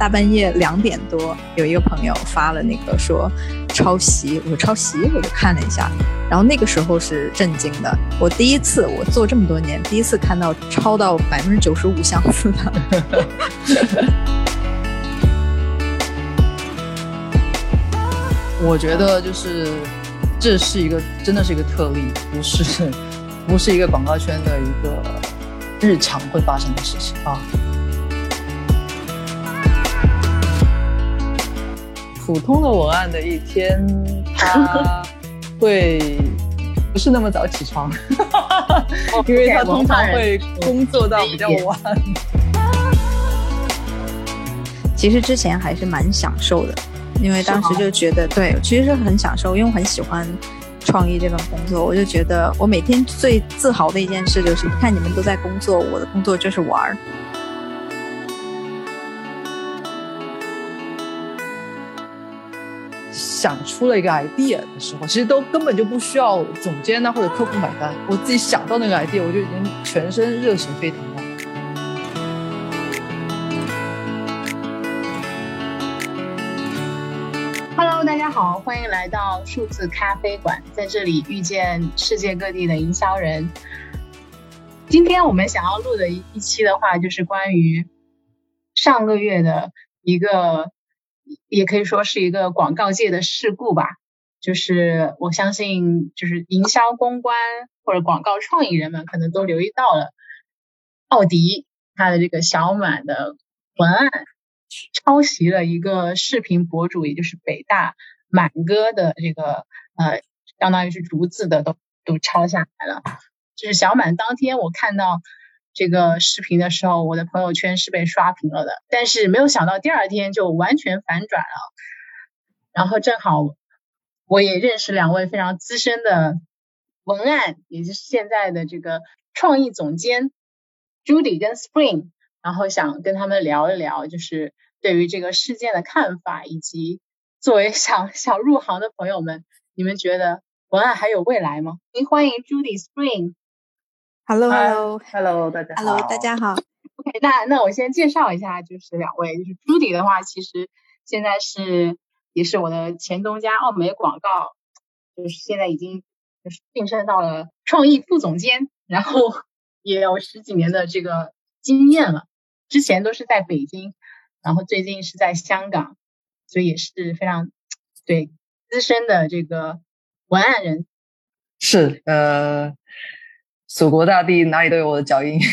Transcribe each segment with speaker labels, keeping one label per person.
Speaker 1: 大半夜两点多，有一个朋友发了那个说抄袭，我说抄袭，我就看了一下，然后那个时候是震惊的，我第一次我做这么多年，第一次看到抄到百分之九十五相似的。
Speaker 2: 我觉得就是这是一个真的是一个特例，不是不是一个广告圈的一个日常会发生的事情啊。普通的文案的一天，他 会不是那么早起床，因为他通常会工作到比较晚。
Speaker 1: 其实之前还是蛮享受的。因为当时就觉得，对，其实是很享受，因为我很喜欢创意这份工作。我就觉得，我每天最自豪的一件事就是，看你们都在工作，我的工作就是玩儿。
Speaker 2: 想出了一个 idea 的时候，其实都根本就不需要总监呢或者客户买单，我自己想到那个 idea，我就已经全身热血沸腾了。
Speaker 3: 大家好，欢迎来到数字咖啡馆，在这里遇见世界各地的营销人。今天我们想要录的一一期的话，就是关于上个月的一个，也可以说是一个广告界的事故吧。就是我相信，就是营销公关或者广告创意人们可能都留意到了，奥迪它的这个小满的文案。抄袭了一个视频博主，也就是北大满哥的这个呃，相当于是逐字的都都抄下来了。就是小满当天我看到这个视频的时候，我的朋友圈是被刷屏了的。但是没有想到第二天就完全反转了。然后正好我也认识两位非常资深的文案，也就是现在的这个创意总监 Judy 跟 Spring。然后想跟他们聊一聊，就是对于这个事件的看法，以及作为想想入行的朋友们，你们觉得文案还有未来吗？您欢迎 Judy Spring。
Speaker 1: Hello，Hello，Hello，
Speaker 2: 大家好。
Speaker 1: Hello，大家好。
Speaker 3: OK，那那我先介绍一下，就是两位，就是 Judy 的话，其实现在是也是我的前东家奥美广告，就是现在已经就是晋升到了创意副总监，然后 也有十几年的这个经验了。之前都是在北京，然后最近是在香港，所以也是非常对资深的这个文案人。
Speaker 2: 是呃，祖国大地哪里都有我的脚印。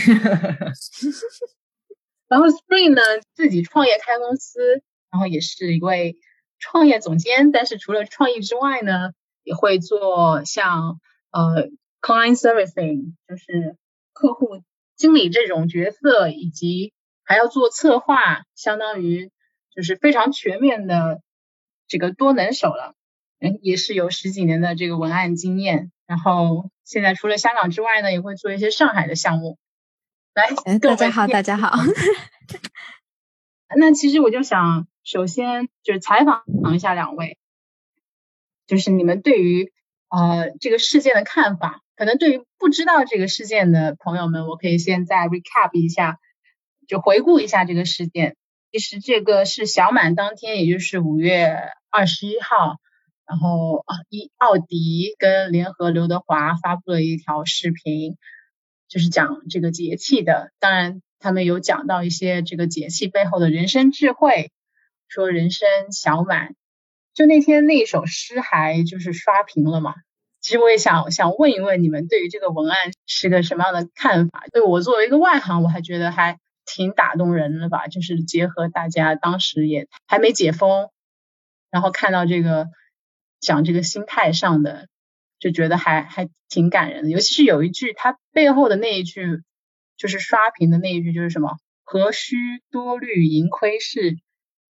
Speaker 3: 然后 Spring 呢，自己创业开公司，然后也是一位创业总监。但是除了创意之外呢，也会做像呃 client servicing，就是客户经理这种角色，以及还要做策划，相当于就是非常全面的这个多能手了。嗯，也是有十几年的这个文案经验。然后现在除了香港之外呢，也会做一些上海的项目。来，
Speaker 1: 大家好，大家好。
Speaker 3: 那其实我就想，首先就是采访一下两位，就是你们对于呃这个事件的看法。可能对于不知道这个事件的朋友们，我可以先再 recap 一下。就回顾一下这个事件，其实这个是小满当天，也就是五月二十一号，然后啊，一奥迪跟联合刘德华发布了一条视频，就是讲这个节气的。当然，他们有讲到一些这个节气背后的人生智慧，说人生小满。就那天那首诗还就是刷屏了嘛。其实我也想想问一问你们，对于这个文案是个什么样的看法？对我作为一个外行，我还觉得还。挺打动人的吧，就是结合大家当时也还没解封，然后看到这个讲这个心态上的，就觉得还还挺感人的。尤其是有一句，它背后的那一句，就是刷屏的那一句，就是什么“何须多虑盈亏事，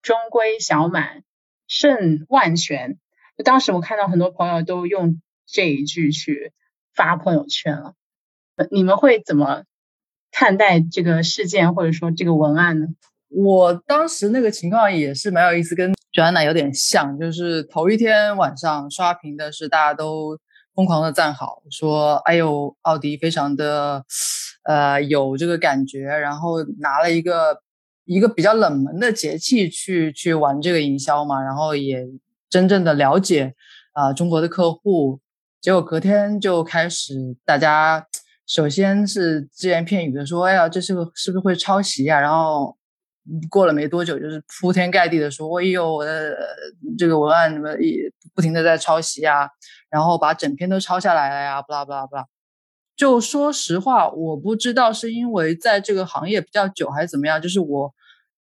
Speaker 3: 终归小满胜万全”。就当时我看到很多朋友都用这一句去发朋友圈了，你们会怎么？看待这个事件或者说这个文案呢？
Speaker 2: 我当时那个情况也是蛮有意思，跟 Joanna 有点像，就是头一天晚上刷屏的是大家都疯狂的赞好，说哎呦奥迪非常的呃有这个感觉，然后拿了一个一个比较冷门的节气去去玩这个营销嘛，然后也真正的了解啊中国的客户，结果隔天就开始大家首先是只言片语的说，哎呀，这是个是不是会抄袭呀？然后过了没多久，就是铺天盖地的说，哎呦，我的这个文案什么也不停的在抄袭啊，然后把整篇都抄下来了呀，不啦不啦不啦。就说实话，我不知道是因为在这个行业比较久还是怎么样，就是我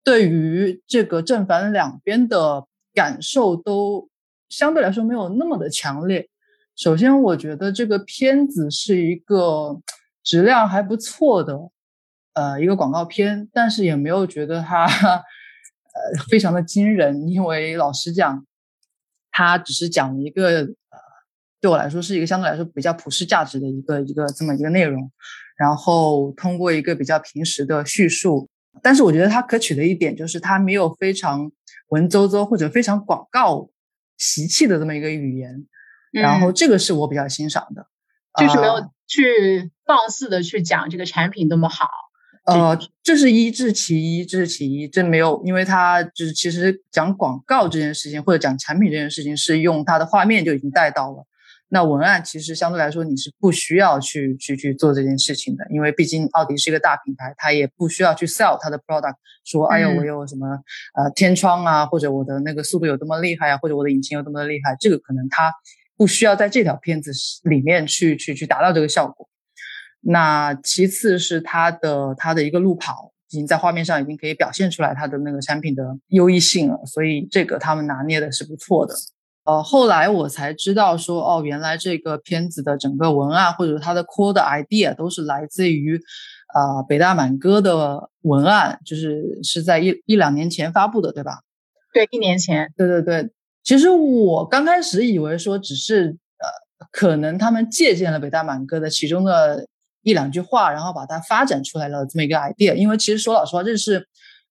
Speaker 2: 对于这个正反两边的感受都相对来说没有那么的强烈。首先，我觉得这个片子是一个质量还不错的，呃，一个广告片，但是也没有觉得它呃非常的惊人，因为老实讲，它只是讲了一个呃。对我来说是一个相对来说比较普世价值的一个一个这么一个内容，然后通过一个比较平时的叙述，但是我觉得它可取的一点就是它没有非常文绉绉或者非常广告习气的这么一个语言，然后这个是我比较欣赏的，
Speaker 3: 就是没有去放肆的去讲这个产品多么好，
Speaker 2: 呃，这是一，这是其一，这是其一，这没有，因为它就是其实讲广告这件事情或者讲产品这件事情是用它的画面就已经带到了。那文案其实相对来说你是不需要去去去做这件事情的，因为毕竟奥迪是一个大品牌，它也不需要去 sell 它的 product，说哎呦我有什么呃天窗啊，或者我的那个速度有多么厉害啊，或者我的引擎有多么的厉害，这个可能它不需要在这条片子里面去去去达到这个效果。那其次是它的它的一个路跑已经在画面上已经可以表现出来它的那个产品的优异性了，所以这个他们拿捏的是不错的。呃，后来我才知道说，哦，原来这个片子的整个文案或者它的 core 的 idea 都是来自于，呃，北大满哥的文案，就是是在一一两年前发布的，对吧？
Speaker 3: 对，一年前。
Speaker 2: 对对对，其实我刚开始以为说只是呃，可能他们借鉴了北大满哥的其中的一两句话，然后把它发展出来了这么一个 idea。因为其实说老实话，这是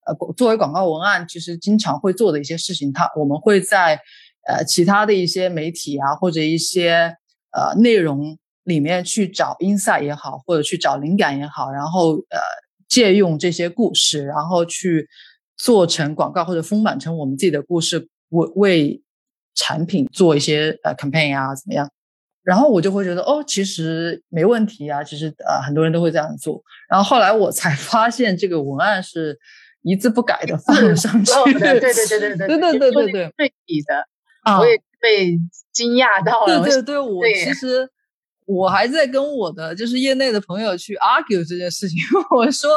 Speaker 2: 呃作为广告文案，其实经常会做的一些事情。它我们会在呃，其他的一些媒体啊，或者一些呃内容里面去找 insight 也好，或者去找灵感也好，然后呃借用这些故事，然后去做成广告或者丰满成我们自己的故事，为为产品做一些呃 campaign 啊，怎么样？然后我就会觉得哦，其实没问题啊，其实呃很多人都会这样做。然后后来我才 发现，这个文案是一字不改的放上去，
Speaker 3: 对对 对对对对对
Speaker 2: 对对对对
Speaker 3: 对比的。我也被惊讶到了。
Speaker 2: 对对对，我其实我还在跟我的就是业内的朋友去 argue 这件事情。我说，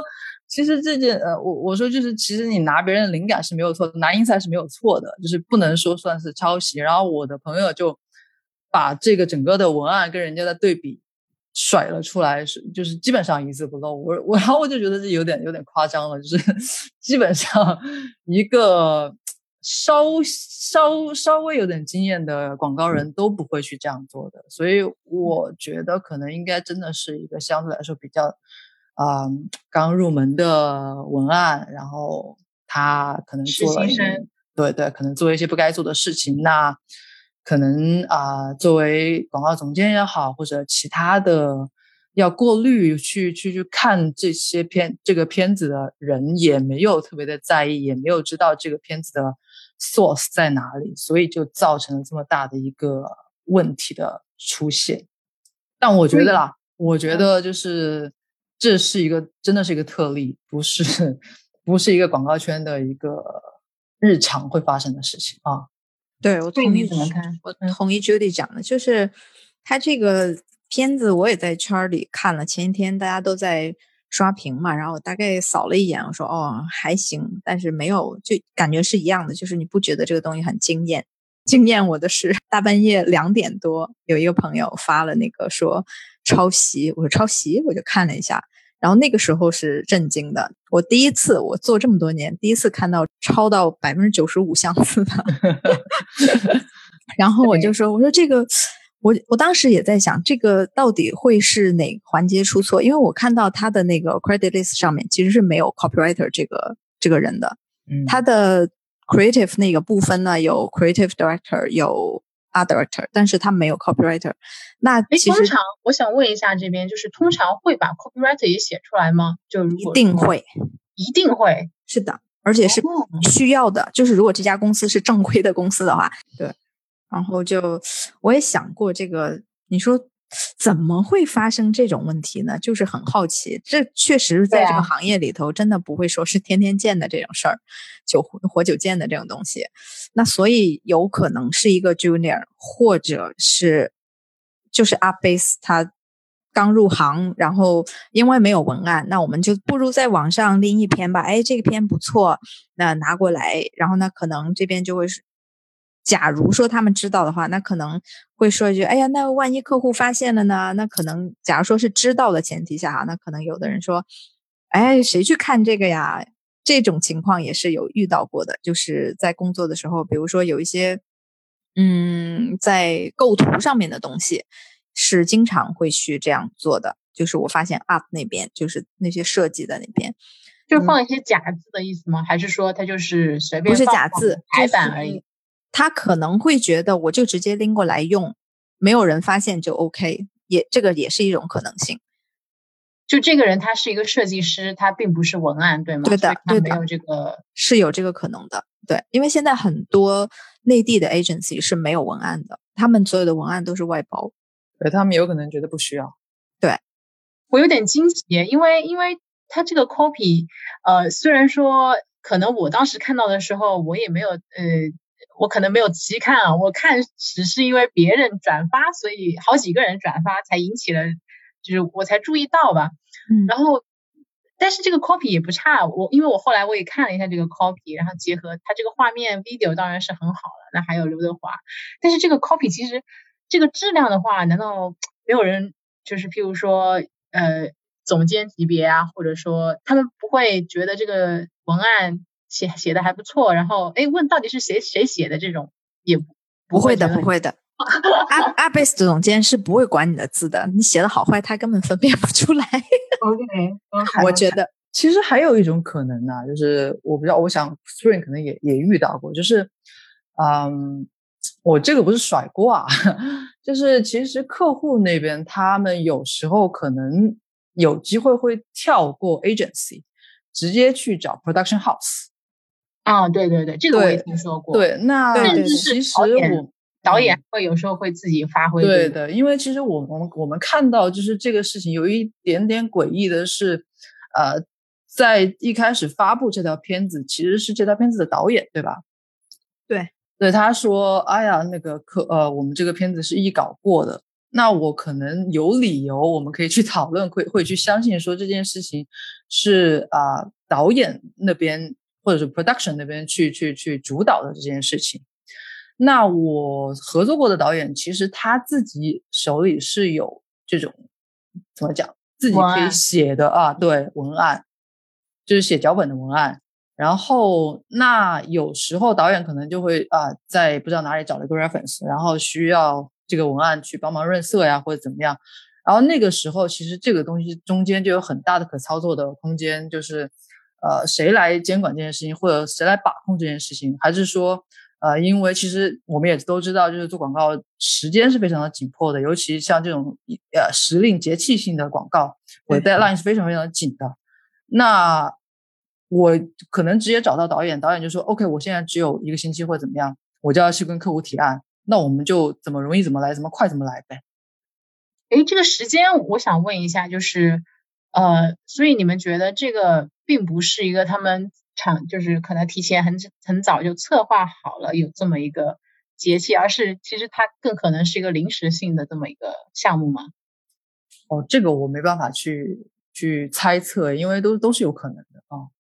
Speaker 2: 其实这件呃，我我说就是，其实你拿别人的灵感是没有错的，拿 insight 是没有错的，就是不能说算是抄袭。然后我的朋友就把这个整个的文案跟人家的对比甩了出来，是就是基本上一字不漏。我我然后我就觉得这有点有点夸张了，就是 基本上一个。稍稍稍微有点经验的广告人都不会去这样做的，所以我觉得可能应该真的是一个相对来说比较，啊，刚入门的文案，然后他可能做了，对对，可能做一些不该做的事情，那可能啊，作为广告总监也好，或者其他的要过滤去去去看这些片这个片子的人也没有特别的在意，也没有知道这个片子的。source 在哪里？所以就造成了这么大的一个问题的出现。但我觉得啦，我觉得就是这是一个真的是一个特例，不是 不是一个广告圈的一个日常会发生的事情啊。
Speaker 1: 对我同意怎么看？我同意 Judy 讲的，就是他这个片子我也在圈里看了，前一天大家都在。刷屏嘛，然后我大概扫了一眼，我说哦还行，但是没有就感觉是一样的，就是你不觉得这个东西很惊艳？惊艳我的是大半夜两点多，有一个朋友发了那个说抄袭，我说抄袭，我就看了一下，然后那个时候是震惊的，我第一次我做这么多年第一次看到超到百分之九十五相似的，然后我就说我说这个。我我当时也在想，这个到底会是哪环节出错？因为我看到他的那个 credit list 上面其实是没有 copywriter 这个这个人的。嗯，他的 creative 那个部分呢，有 creative director，有 art director，但是他没有 copywriter。那其实
Speaker 3: 通常我想问一下，这边就是通常会把 copywriter 也写出来吗？就
Speaker 1: 一定会，
Speaker 3: 一定会。
Speaker 1: 是的，而且是需要的。就是如果这家公司是正规的公司的话，对。然后就我也想过这个，你说怎么会发生这种问题呢？就是很好奇。这确实在这个行业里头，真的不会说是天天见的这种事儿，酒活久见的这种东西。那所以有可能是一个 junior，或者是就是 up base 他。刚入行，然后因为没有文案，那我们就不如在网上拎一篇吧。哎，这个篇不错，那拿过来，然后呢，可能这边就会是，假如说他们知道的话，那可能会说一句：“哎呀，那万一客户发现了呢？”那可能，假如说是知道的前提下哈，那可能有的人说：“哎，谁去看这个呀？”这种情况也是有遇到过的，就是在工作的时候，比如说有一些，嗯，在构图上面的东西。是经常会去这样做的，就是我发现 up 那边就是那些设计的那边，
Speaker 3: 就放一些假字的意思吗？还是说他就是随便
Speaker 1: 不是假字
Speaker 3: 排版而已？
Speaker 1: 他可能会觉得我就直接拎过来用，没有人发现就 OK，也这个也是一种可能性。
Speaker 3: 就这个人他是一个设计师，他并不是文案，对吗？
Speaker 1: 对的，对的，
Speaker 3: 没有这个
Speaker 1: 是有这个可能的。对，因为现在很多内地的 agency 是没有文案的，他们所有的文案都是外包。
Speaker 2: 对他们有可能觉得不需要，
Speaker 1: 对
Speaker 3: 我有点惊奇，因为因为他这个 copy，呃，虽然说可能我当时看到的时候，我也没有，呃，我可能没有仔细看啊，我看只是因为别人转发，所以好几个人转发才引起了，就是我才注意到吧，
Speaker 1: 嗯，
Speaker 3: 然后但是这个 copy 也不差，我因为我后来我也看了一下这个 copy，然后结合它这个画面 video 当然是很好了，那还有刘德华，但是这个 copy 其实。这个质量的话，难道没有人就是譬如说，呃，总监级别啊，或者说他们不会觉得这个文案写写的还不错，然后哎问到底是谁谁写的这种也
Speaker 1: 不会的，不会的。阿阿贝斯总监是不会管你的字的，你写的好坏他根本分辨不出来。
Speaker 3: OK，
Speaker 1: 我觉得
Speaker 2: 其实还有一种可能呢，就是我不知道，我想 Spring 可能也也遇到过，就是嗯。我这个不是甩锅啊，就是其实客户那边他们有时候可能有机会会跳过 agency，直接去找 production house。
Speaker 3: 啊，对对对，这个我也听说过。
Speaker 2: 对，那
Speaker 3: 甚至是导演，导演会有时候会自己发挥。
Speaker 2: 对的，因为其实我我们我们看到就是这个事情有一点点诡异的是，呃，在一开始发布这条片子其实是这条片子的导演，对吧？
Speaker 1: 对。
Speaker 2: 对他说：“哎呀，那个可呃，我们这个片子是一稿过的，那我可能有理由，我们可以去讨论，会会去相信说这件事情是啊导演那边或者是 production 那边去去去主导的这件事情。那我合作过的导演，其实他自己手里是有这种怎么讲，自己可以写的啊，对文案，就是写脚本的文案。”然后，那有时候导演可能就会啊，在不知道哪里找了一个 reference，然后需要这个文案去帮忙润色呀，或者怎么样。然后那个时候，其实这个东西中间就有很大的可操作的空间，就是呃，谁来监管这件事情，或者谁来把控这件事情，还是说呃，因为其实我们也都知道，就是做广告时间是非常的紧迫的，尤其像这种呃时令节气性的广告，我的 deadline 是非常非常紧的。那我可能直接找到导演，导演就说：“OK，我现在只有一个星期或者怎么样，我就要去跟客户提案。那我们就怎么容易怎么来，怎么快怎么来呗。”
Speaker 3: 哎，这个时间我想问一下，就是呃，所以你们觉得这个并不是一个他们场，就是可能提前很很早就策划好了有这么一个节气，而是其实它更可能是一个临时性的这么一个项目吗？
Speaker 2: 哦，这个我没办法去去猜测，因为都都是有可能的啊。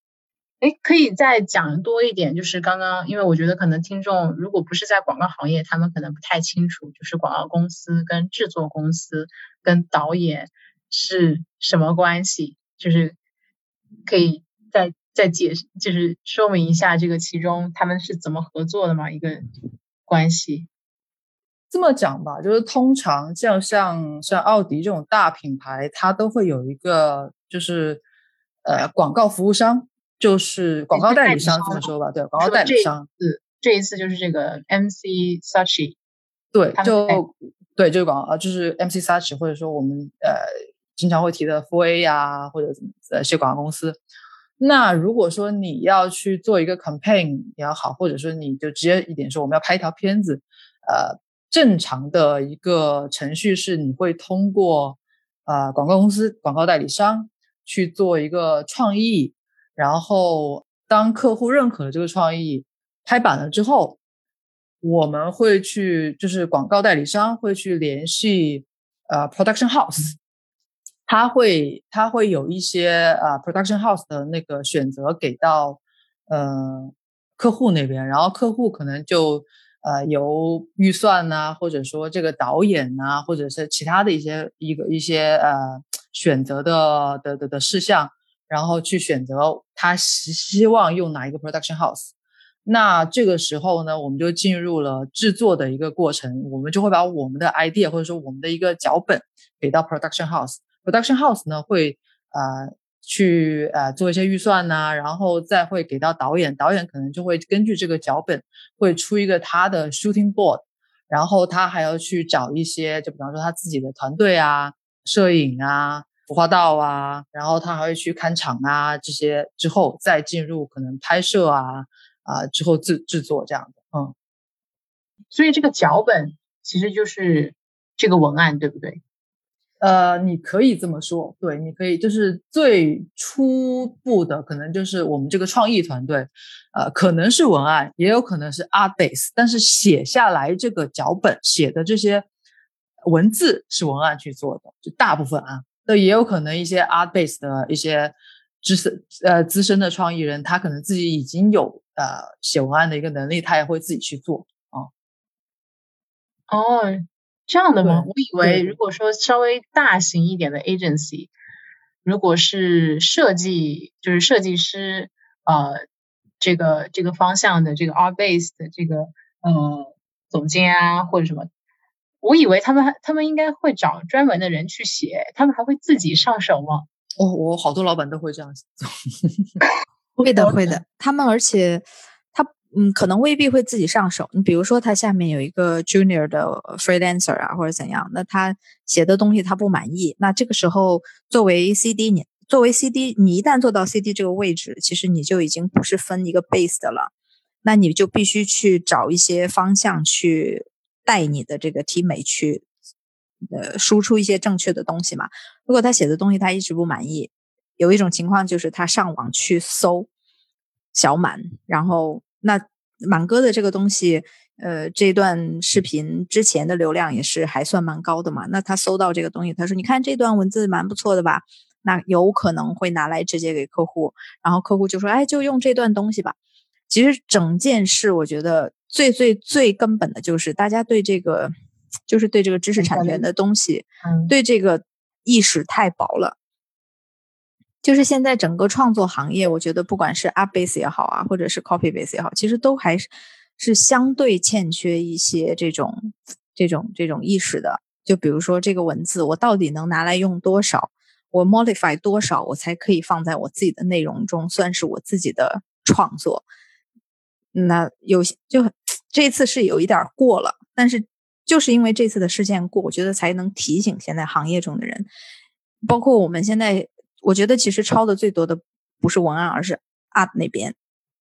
Speaker 3: 哎，可以再讲多一点，就是刚刚，因为我觉得可能听众如果不是在广告行业，他们可能不太清楚，就是广告公司跟制作公司跟导演是什么关系，就是可以再再解释，就是说明一下这个其中他们是怎么合作的嘛一个关系。
Speaker 2: 这么讲吧，就是通常像像像奥迪这种大品牌，它都会有一个就是呃广告服务商。就是广告代理商这么说吧，对，广告代理商。
Speaker 3: 是这一次就是这个 MC Sachi，
Speaker 2: 对，就对，就是广告，就是 MC Sachi，或者说我们呃经常会提的 FA 呀，或者呃一些广告公司。那如果说你要去做一个 campaign 也好，或者说你就直接一点说我们要拍一条片子，呃，正常的一个程序是你会通过呃广告公司、广告代理商去做一个创意，然后当客户认可了这个创意，拍板了之后，我们会去就是广告代理商会去联系呃 production house。他会他会有一些啊，production house 的那个选择给到呃客户那边，然后客户可能就呃由预算呐，或者说这个导演呐，或者是其他的一些一个一些呃选择的的的的事项，然后去选择他希希望用哪一个 production house。那这个时候呢，我们就进入了制作的一个过程，我们就会把我们的 idea 或者说我们的一个脚本给到 production house。Production House 呢会呃去呃做一些预算呐，然后再会给到导演，导演可能就会根据这个脚本会出一个他的 Shooting Board，然后他还要去找一些，就比方说他自己的团队啊、摄影啊、服化道啊，然后他还会去看场啊这些，之后再进入可能拍摄啊啊之后制制作这样的，嗯，
Speaker 3: 所以这个脚本其实就是这个文案，对不对？
Speaker 2: 呃，你可以这么说，对，你可以就是最初步的，可能就是我们这个创意团队，呃，可能是文案，也有可能是 art base，但是写下来这个脚本写的这些文字是文案去做的，就大部分啊，那也有可能一些 art base 的一些资深呃资深的创意人，他可能自己已经有呃写文案的一个能力，他也会自己去做啊。
Speaker 3: 哦。这样的吗？我以为如果说稍微大型一点的 agency，如果是设计，就是设计师，呃，这个这个方向的这个 art base 的这个呃总监啊或者什么，我以为他们还他们应该会找专门的人去写，他们还会自己上手吗？
Speaker 2: 我我好多老板都会这样做，
Speaker 1: 会的会 的，他们而且。嗯，可能未必会自己上手。你比如说，他下面有一个 junior 的 freelancer 啊，或者怎样，那他写的东西他不满意，那这个时候作为 CD，你作为 CD，你一旦做到 CD 这个位置，其实你就已经不是分一个 base 的了，那你就必须去找一些方向去带你的这个 team 美去，呃，输出一些正确的东西嘛。如果他写的东西他一直不满意，有一种情况就是他上网去搜小满，然后。那满哥的这个东西，呃，这段视频之前的流量也是还算蛮高的嘛。那他搜到这个东西，他说：“你看这段文字蛮不错的吧？”那有可能会拿来直接给客户，然后客户就说：“哎，就用这段东西吧。”其实整件事，我觉得最最最根本的就是大家对这个，就是对这个知识产权的东西，对这个意识太薄了。就是现在整个创作行业，我觉得不管是 up base 也好啊，或者是 copy base 也好，其实都还是是相对欠缺一些这种这种这种意识的。就比如说这个文字，我到底能拿来用多少？我 modify 多少，我才可以放在我自己的内容中，算是我自己的创作？那有些就这次是有一点过了，但是就是因为这次的事件过，我觉得才能提醒现在行业中的人，包括我们现在。我觉得其实抄的最多的不是文案，而是 art 那边。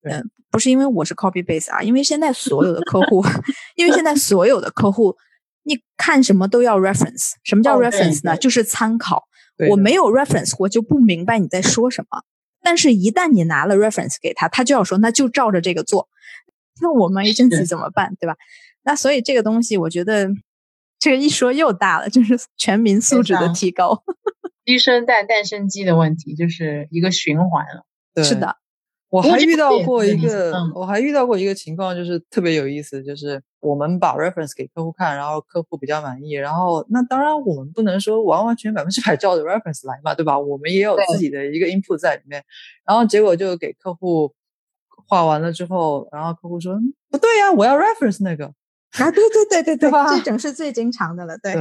Speaker 1: 嗯，不是因为我是 copy base 啊，因为现在所有的客户，因为现在所有的客户，你看什么都要 reference。什么叫 reference 呢？就是参考。我没有 reference，我就不明白你在说什么。但是，一旦你拿了 reference 给他，他就要说，那就照着这个做。那我们 agency 怎么办？对吧？那所以这个东西，我觉得这个一说又大了，就是全民素质的提高。
Speaker 3: 鸡生蛋，蛋生鸡的问题，就是一个循环了。
Speaker 2: 对，
Speaker 1: 是的，
Speaker 2: 我还遇到过一个，我还遇到过一个情况，就是特别有意思，就是我们把 reference 给客户看，然后客户比较满意，然后那当然我们不能说完完全百分之百照着 reference 来嘛，对吧？我们也有自己的一个 input 在里面，然后结果就给客户画完了之后，然后客户说不对呀，我要 reference 那个
Speaker 1: 啊，对对对 对对，这种是最经常的了，对。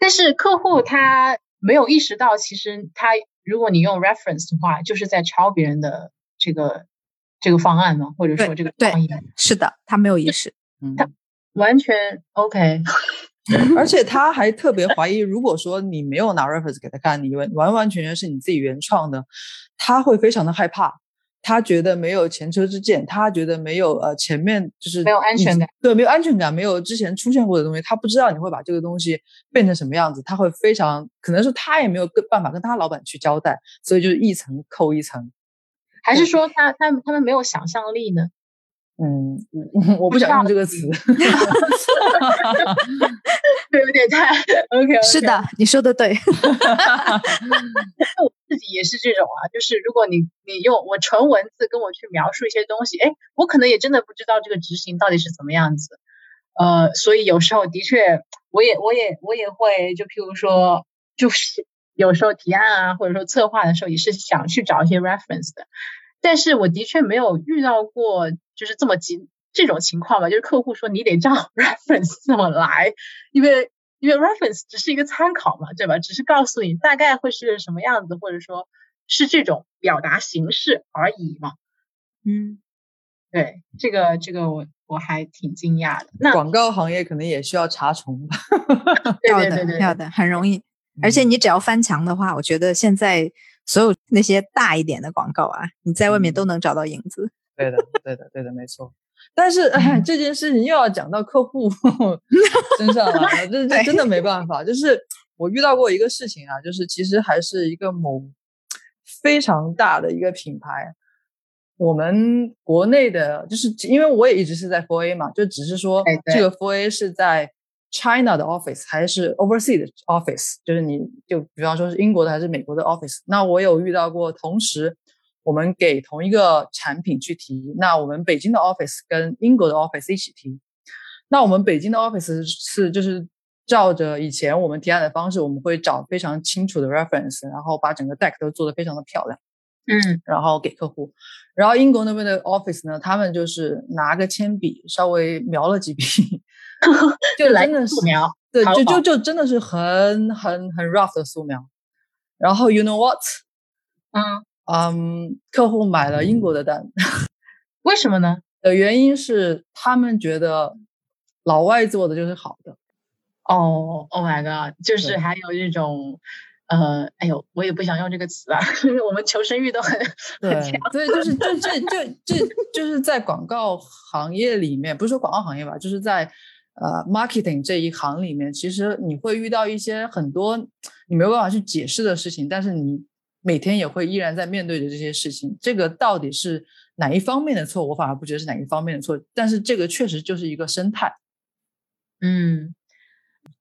Speaker 3: 但是客户他没有意识到，其实他如果你用 reference 的话，就是在抄别人的这个这个方案嘛，或者说这个创意。
Speaker 1: 是的，他没有意识，
Speaker 3: 他完全 OK。
Speaker 2: 而且他还特别怀疑，如果说你没有拿 reference 给他看，你完完完全全是你自己原创的，他会非常的害怕。他觉得没有前车之鉴，他觉得没有呃前面就是
Speaker 3: 没有安全感，
Speaker 2: 对，没有安全感，没有之前出现过的东西，他不知道你会把这个东西变成什么样子，他会非常可能是他也没有跟办法跟他老板去交代，所以就是一层扣一层，
Speaker 3: 还是说他他他们没有想象力呢？
Speaker 2: 嗯，我不想用这个词，
Speaker 3: 对，有点太 OK。
Speaker 1: 是的，你说的对。
Speaker 3: 自己也是这种啊，就是如果你你用我纯文字跟我去描述一些东西，哎，我可能也真的不知道这个执行到底是怎么样子。呃，所以有时候的确，我也我也我也会，就譬如说，就是有时候提案啊，或者说策划的时候，也是想去找一些 reference 的。但是我的确没有遇到过就是这么急这种情况吧，就是客户说你得照 reference 这么来，因为因为 reference 只是一个参考嘛，对吧？只是告诉你大概会是什么样子，或者说是这种表达形式而已嘛。
Speaker 1: 嗯，
Speaker 3: 对，这个这个我我还挺惊讶的。那
Speaker 2: 广告行业可能也需要查重吧？
Speaker 1: 要的，要的，很容易。而且你只要翻墙的话，我觉得现在。所有那些大一点的广告啊，你在外面都能找到影子。
Speaker 2: 对的，对的，对的，没错。但是这件事情又要讲到客户 身上了，这这真的没办法。就是我遇到过一个事情啊，就是其实还是一个某非常大的一个品牌，我们国内的，就是因为我也一直是在 Four A 嘛，就只是说这个 Four A 是在。China 的 office 还是 overseas 的 office，就是你就比方说是英国的还是美国的 office。那我有遇到过，同时我们给同一个产品去提，那我们北京的 office 跟英国的 office 一起提。那我们北京的 office 是就是照着以前我们提案的方式，我们会找非常清楚的 reference，然后把整个 deck 都做得非常的漂亮，
Speaker 3: 嗯，
Speaker 2: 然后给客户。然后英国那边的 office 呢，他们就是拿个铅笔稍微描了几笔。就真的是
Speaker 3: 素描，
Speaker 2: 对，就就就真的是很很很 rough 的素描。然后 you know what？
Speaker 3: 嗯
Speaker 2: 嗯，客户买了英国的单，
Speaker 3: 为什么呢？
Speaker 2: 的原因是他们觉得老外做的就是好的。
Speaker 3: 哦，Oh my god！就是还有这种，呃，哎呦，我也不想用这个词啊，我们求生欲都很很强。
Speaker 2: 对，就是就这这这就是在广告行业里面，不是说广告行业吧，就是在。呃，marketing 这一行里面，其实你会遇到一些很多你没有办法去解释的事情，但是你每天也会依然在面对着这些事情。这个到底是哪一方面的错？我反而不觉得是哪一方面的错，但是这个确实就是一个生态。
Speaker 3: 嗯，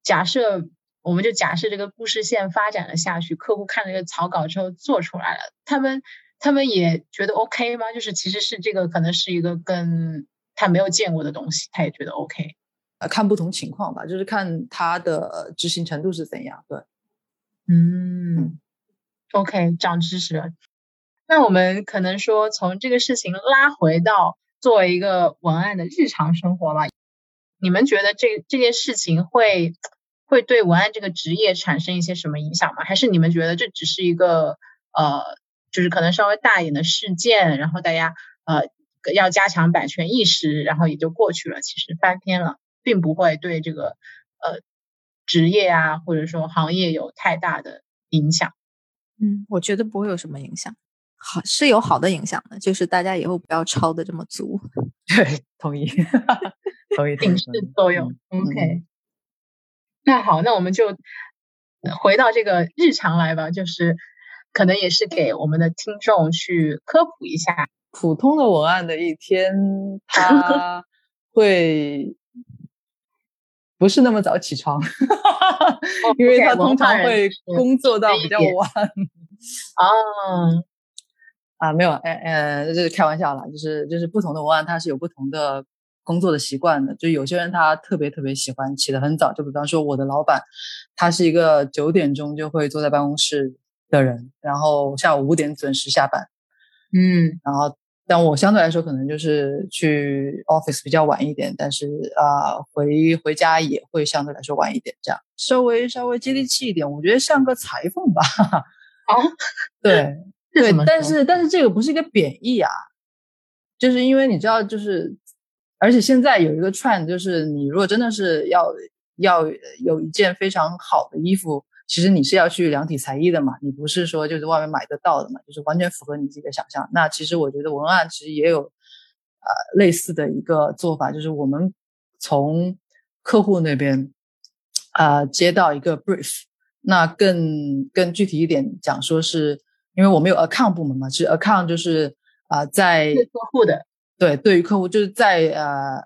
Speaker 3: 假设我们就假设这个故事线发展了下去，客户看了这个草稿之后做出来了，他们他们也觉得 OK 吗？就是其实是这个可能是一个跟他没有见过的东西，他也觉得 OK。
Speaker 2: 看不同情况吧，就是看他的执行程度是怎样。对，
Speaker 3: 嗯，OK，长知识了。那我们可能说从这个事情拉回到作为一个文案的日常生活吧。你们觉得这这件事情会会对文案这个职业产生一些什么影响吗？还是你们觉得这只是一个呃，就是可能稍微大一点的事件，然后大家呃要加强版权意识，然后也就过去了，其实翻篇了。并不会对这个呃职业啊，或者说行业有太大的影响。
Speaker 1: 嗯，我觉得不会有什么影响，好是有好的影响的，就是大家以后不要抄的这么足。
Speaker 2: 对，同意，同意，
Speaker 3: 警示作用。OK，那好，那我们就回到这个日常来吧，就是可能也是给我们的听众去科普一下，
Speaker 2: 普通的文案的一天，他 会。不是那么早起床，因为他通常会工作到比较晚。
Speaker 3: 啊，
Speaker 2: 啊，没有，哎哎，这是开玩笑啦，就是就是不同的文案，他是有不同的工作的习惯的。就有些人他特别特别喜欢起得很早，就比方说我的老板，他是一个九点钟就会坐在办公室的人，然后下午五点准时下班。
Speaker 3: 嗯，
Speaker 2: 然后。但我相对来说可能就是去 office 比较晚一点，但是啊回回家也会相对来说晚一点，这样。稍微稍微接地气一点，我觉得像个裁缝吧。
Speaker 3: 哦，
Speaker 2: 对 对，但是但是这个不是一个贬义啊，就是因为你知道，就是而且现在有一个 trend，就是你如果真的是要要有一件非常好的衣服，其实你是要去量体裁衣的嘛，你不是说就是外面买得到的嘛，就是完全符合你自己的想象。那其实我觉得文案其实也有呃类似的一个做法，就是我们从客户那边啊接到一个 brief，那更更具体一点讲，说是因为我们有 account 部门嘛，其实 account 就是啊在
Speaker 3: 客户的
Speaker 2: 对对于客户就是在呃。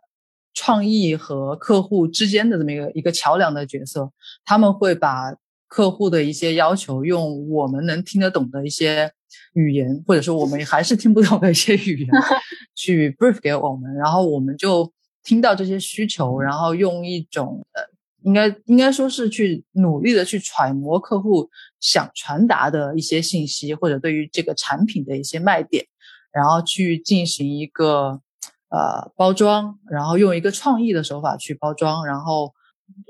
Speaker 2: 创意和客户之间的这么一个一个桥梁的角色，他们会把客户的一些要求用我们能听得懂的一些语言，或者说我们还是听不懂的一些语言 去 brief 给我们，然后我们就听到这些需求，然后用一种呃，应该应该说是去努力的去揣摩客户想传达的一些信息，或者对于这个产品的一些卖点，然后去进行一个。呃，包装，然后用一个创意的手法去包装，然后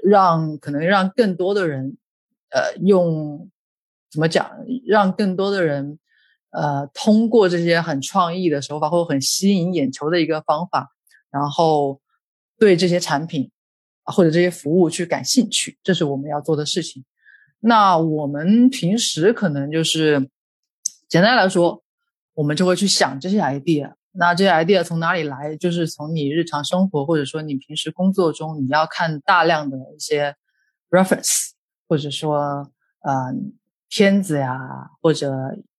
Speaker 2: 让可能让更多的人，呃，用怎么讲，让更多的人，呃，通过这些很创意的手法或者很吸引眼球的一个方法，然后对这些产品或者这些服务去感兴趣，这是我们要做的事情。那我们平时可能就是简单来说，我们就会去想这些 idea。那这些 idea 从哪里来？就是从你日常生活，或者说你平时工作中，你要看大量的一些 reference，或者说呃片子呀，或者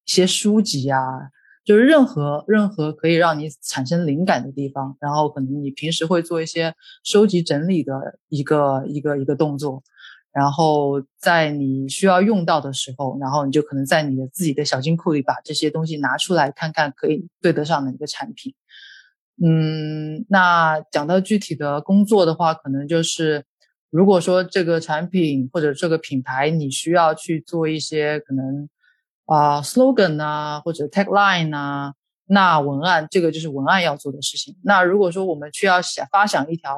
Speaker 2: 一些书籍呀，就是任何任何可以让你产生灵感的地方。然后可能你平时会做一些收集整理的一个一个一个动作。然后在你需要用到的时候，然后你就可能在你的自己的小金库里把这些东西拿出来看看，可以对得上的一个产品。嗯，那讲到具体的工作的话，可能就是如果说这个产品或者这个品牌你需要去做一些可能啊 slogan 啊或者 tagline 啊，那文案这个就是文案要做的事情。那如果说我们需要想发想一条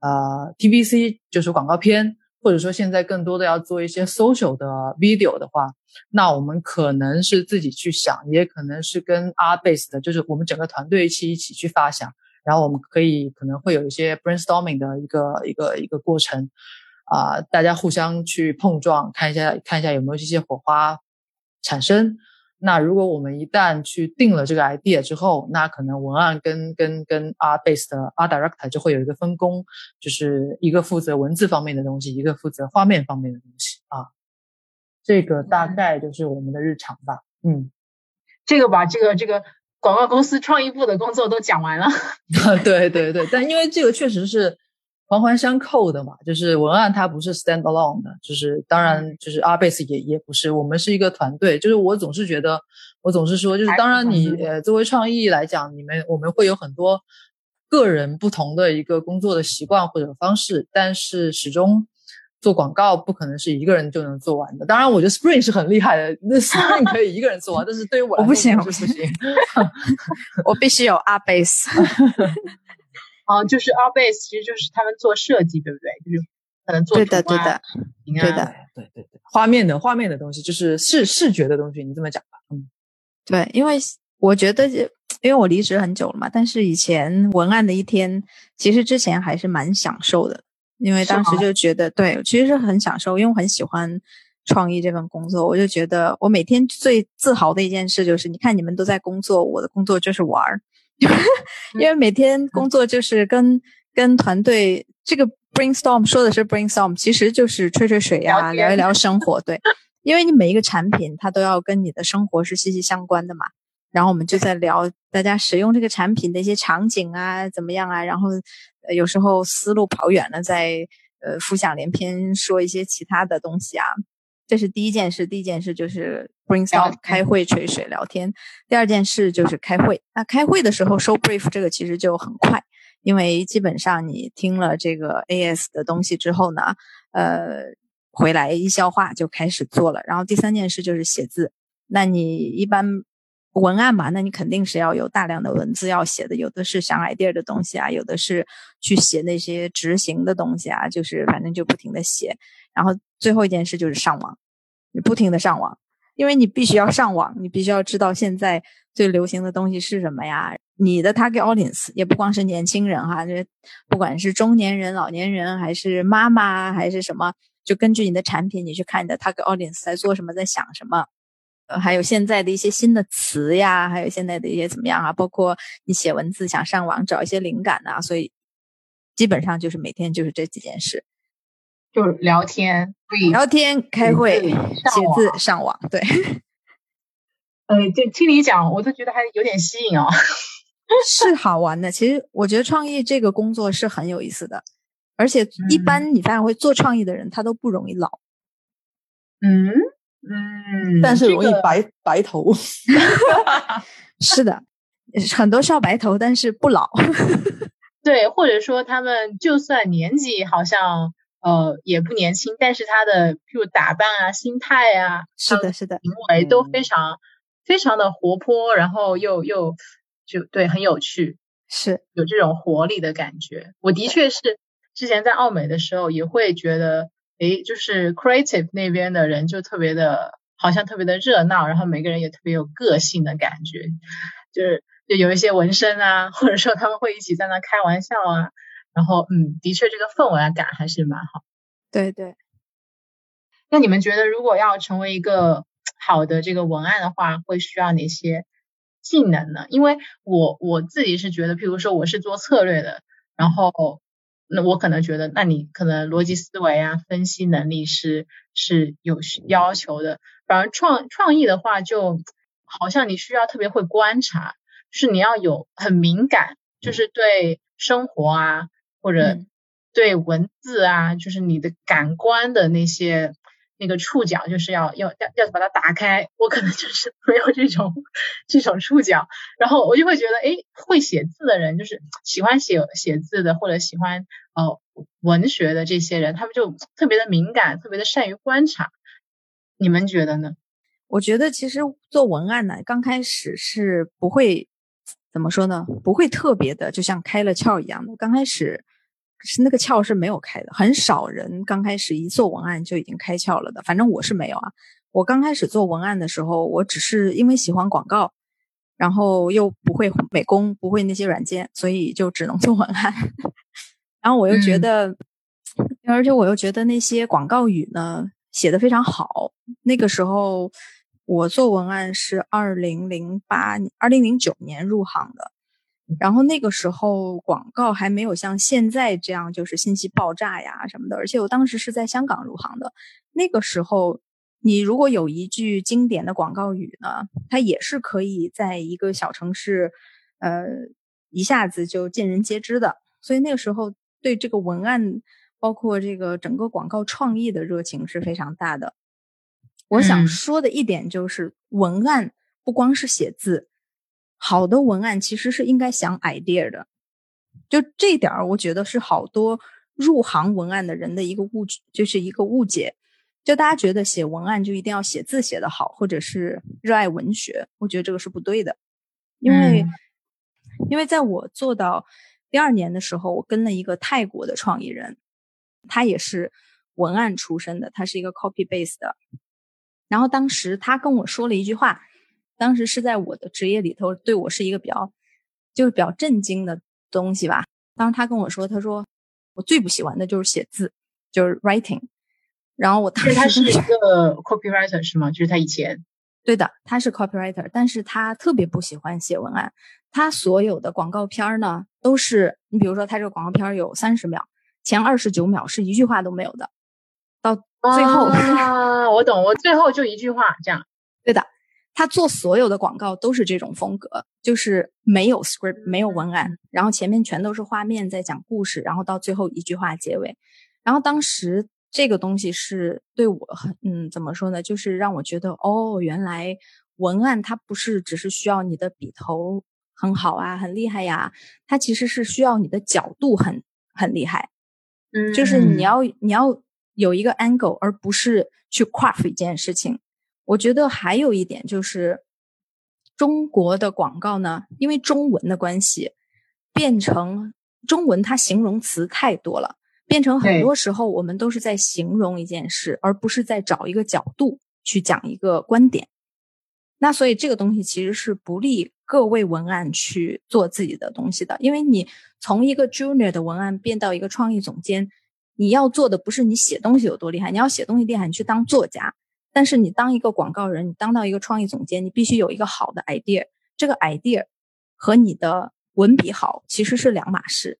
Speaker 2: 呃 TVC 就是广告片。或者说现在更多的要做一些 social 的 video 的话，那我们可能是自己去想，也可能是跟 R base 的，就是我们整个团队一起一起去发想，然后我们可以可能会有一些 brainstorming 的一个一个一个过程，啊，大家互相去碰撞，看一下看一下有没有这些火花产生。那如果我们一旦去定了这个 idea 之后，那可能文案跟跟跟 art base 的 art director 就会有一个分工，就是一个负责文字方面的东西，一个负责画面方面的东西啊。这个大概就是我们的日常吧。嗯，
Speaker 3: 这个把这个这个广告公司创意部的工作都讲完了。
Speaker 2: 对对对，但因为这个确实是。环环相扣的嘛，就是文案它不是 stand alone 的，就是当然就是 R base 也也不是，我们是一个团队。就是我总是觉得，我总是说，就是当然你呃作为创意来讲，你们我们会有很多个人不同的一个工作的习惯或者方式，但是始终做广告不可能是一个人就能做完的。当然，我觉得 Spring 是很厉害的，那 Spring 可以一个人做完，但是对于我
Speaker 1: 我不行，我
Speaker 2: 不行，
Speaker 1: 我必须有 R base。
Speaker 3: 啊，就是 R base，其实就是他们做设计，对不对？就是可能做
Speaker 1: 对的，对的，对的，
Speaker 2: 对对对，画面的画面的东西，就是视视觉的东西。你这么讲吧，嗯，
Speaker 1: 对，因为我觉得，因为我离职很久了嘛，但是以前文案的一天，其实之前还是蛮享受的，因为当时就觉得，对，其实是很享受，因为我很喜欢创意这份工作，我就觉得我每天最自豪的一件事就是，你看你们都在工作，我的工作就是玩儿。因为每天工作就是跟跟团队这个 brainstorm 说的是 brainstorm，其实就是吹吹水呀，聊一聊生活。对，因为你每一个产品它都要跟你的生活是息息相关的嘛。然后我们就在聊大家使用这个产品的一些场景啊，怎么样啊？然后有时候思路跑远了，再呃浮想联翩说一些其他的东西啊。这是第一件事，第一件事就是 brainstorm 开会吹水聊天。第二件事就是开会。那开会的时候收 brief 这个其实就很快，因为基本上你听了这个 AS 的东西之后呢，呃，回来一消化就开始做了。然后第三件事就是写字。那你一般文案嘛，那你肯定是要有大量的文字要写的，有的是想 idea 的东西啊，有的是去写那些执行的东西啊，就是反正就不停的写。然后最后一件事就是上网，你不停的上网，因为你必须要上网，你必须要知道现在最流行的东西是什么呀。你的 target audience 也不光是年轻人哈，这不管是中年人、老年人，还是妈妈，还是什么，就根据你的产品，你去看你的 target audience 在做什么，在想什么。呃，还有现在的一些新的词呀，还有现在的一些怎么样啊？包括你写文字想上网找一些灵感呐，所以基本上就是每天就是这几件事，
Speaker 3: 就聊天、
Speaker 1: 聊天、开会、写字、上网。对，
Speaker 3: 呃，就听你讲，我都觉得还有点吸引哦。
Speaker 1: 是好玩的，其实我觉得创意这个工作是很有意思的，而且一般你发现会做创意的人，他都不容易老。
Speaker 3: 嗯。嗯，
Speaker 2: 但是容易白白头，
Speaker 1: 是的，很多少白头，但是不老。
Speaker 3: 对，或者说他们就算年纪好像呃也不年轻，但是他的譬如打扮啊、心态啊，
Speaker 1: 是的，是的，
Speaker 3: 行为都非常非常的活泼，然后又又就对很有趣，
Speaker 1: 是
Speaker 3: 有这种活力的感觉。我的确是之前在澳美的时候也会觉得。诶，就是 creative 那边的人就特别的，好像特别的热闹，然后每个人也特别有个性的感觉，就是就有一些纹身啊，或者说他们会一起在那开玩笑啊，然后嗯，的确这个氛围感还是蛮好。
Speaker 1: 对对。
Speaker 3: 那你们觉得，如果要成为一个好的这个文案的话，会需要哪些技能呢？因为我我自己是觉得，譬如说我是做策略的，然后。那我可能觉得，那你可能逻辑思维啊、分析能力是是有要求的。反而创创意的话，就好像你需要特别会观察，是你要有很敏感，就是对生活啊，或者对文字啊，就是你的感官的那些。那个触角就是要要要要把它打开，我可能就是没有这种这种触角，然后我就会觉得，哎，会写字的人，就是喜欢写写字的或者喜欢呃文学的这些人，他们就特别的敏感，特别的善于观察。你们觉得呢？
Speaker 1: 我觉得其实做文案呢，刚开始是不会怎么说呢？不会特别的，就像开了窍一样的，刚开始。是那个窍是没有开的，很少人刚开始一做文案就已经开窍了的。反正我是没有啊。我刚开始做文案的时候，我只是因为喜欢广告，然后又不会美工，不会那些软件，所以就只能做文案。然后我又觉得，而且我又觉得那些广告语呢写的非常好。那个时候我做文案是二零零八、二零零九年入行的。然后那个时候广告还没有像现在这样就是信息爆炸呀什么的，而且我当时是在香港入行的。那个时候，你如果有一句经典的广告语呢，它也是可以在一个小城市，呃，一下子就尽人皆知的。所以那个时候对这个文案，包括这个整个广告创意的热情是非常大的。我想说的一点就是，文案不光是写字。好的文案其实是应该想 idea 的，就这点儿，我觉得是好多入行文案的人的一个误，就是一个误解。就大家觉得写文案就一定要写字写得好，或者是热爱文学，我觉得这个是不对的。因为，因为在我做到第二年的时候，我跟了一个泰国的创意人，他也是文案出身的，他是一个 copy base 的。然后当时他跟我说了一句话。当时是在我的职业里头，对我是一个比较，就是比较震惊的东西吧。当时他跟我说，他说我最不喜欢的就是写字，就是 writing。然后我当时
Speaker 3: 他是一个 copywriter 是吗？就是他以前
Speaker 1: 对的，他是 copywriter，但是他特别不喜欢写文案。他所有的广告片儿呢，都是你比如说他这个广告片有三十秒，前二十九秒是一句话都没有的，到最后
Speaker 3: 啊，我懂，我最后就一句话这样，
Speaker 1: 对的。他做所有的广告都是这种风格，就是没有 script，没有文案，然后前面全都是画面在讲故事，然后到最后一句话结尾。然后当时这个东西是对我很，嗯，怎么说呢？就是让我觉得，哦，原来文案它不是只是需要你的笔头很好啊，很厉害呀，它其实是需要你的角度很很厉害，
Speaker 3: 嗯，
Speaker 1: 就是你要你要有一个 angle，而不是去 craft 一件事情。我觉得还有一点就是，中国的广告呢，因为中文的关系，变成中文它形容词太多了，变成很多时候我们都是在形容一件事，而不是在找一个角度去讲一个观点。那所以这个东西其实是不利各位文案去做自己的东西的，因为你从一个 junior 的文案变到一个创意总监，你要做的不是你写东西有多厉害，你要写东西厉害，你去当作家。但是你当一个广告人，你当到一个创意总监，你必须有一个好的 idea，这个 idea 和你的文笔好其实是两码事。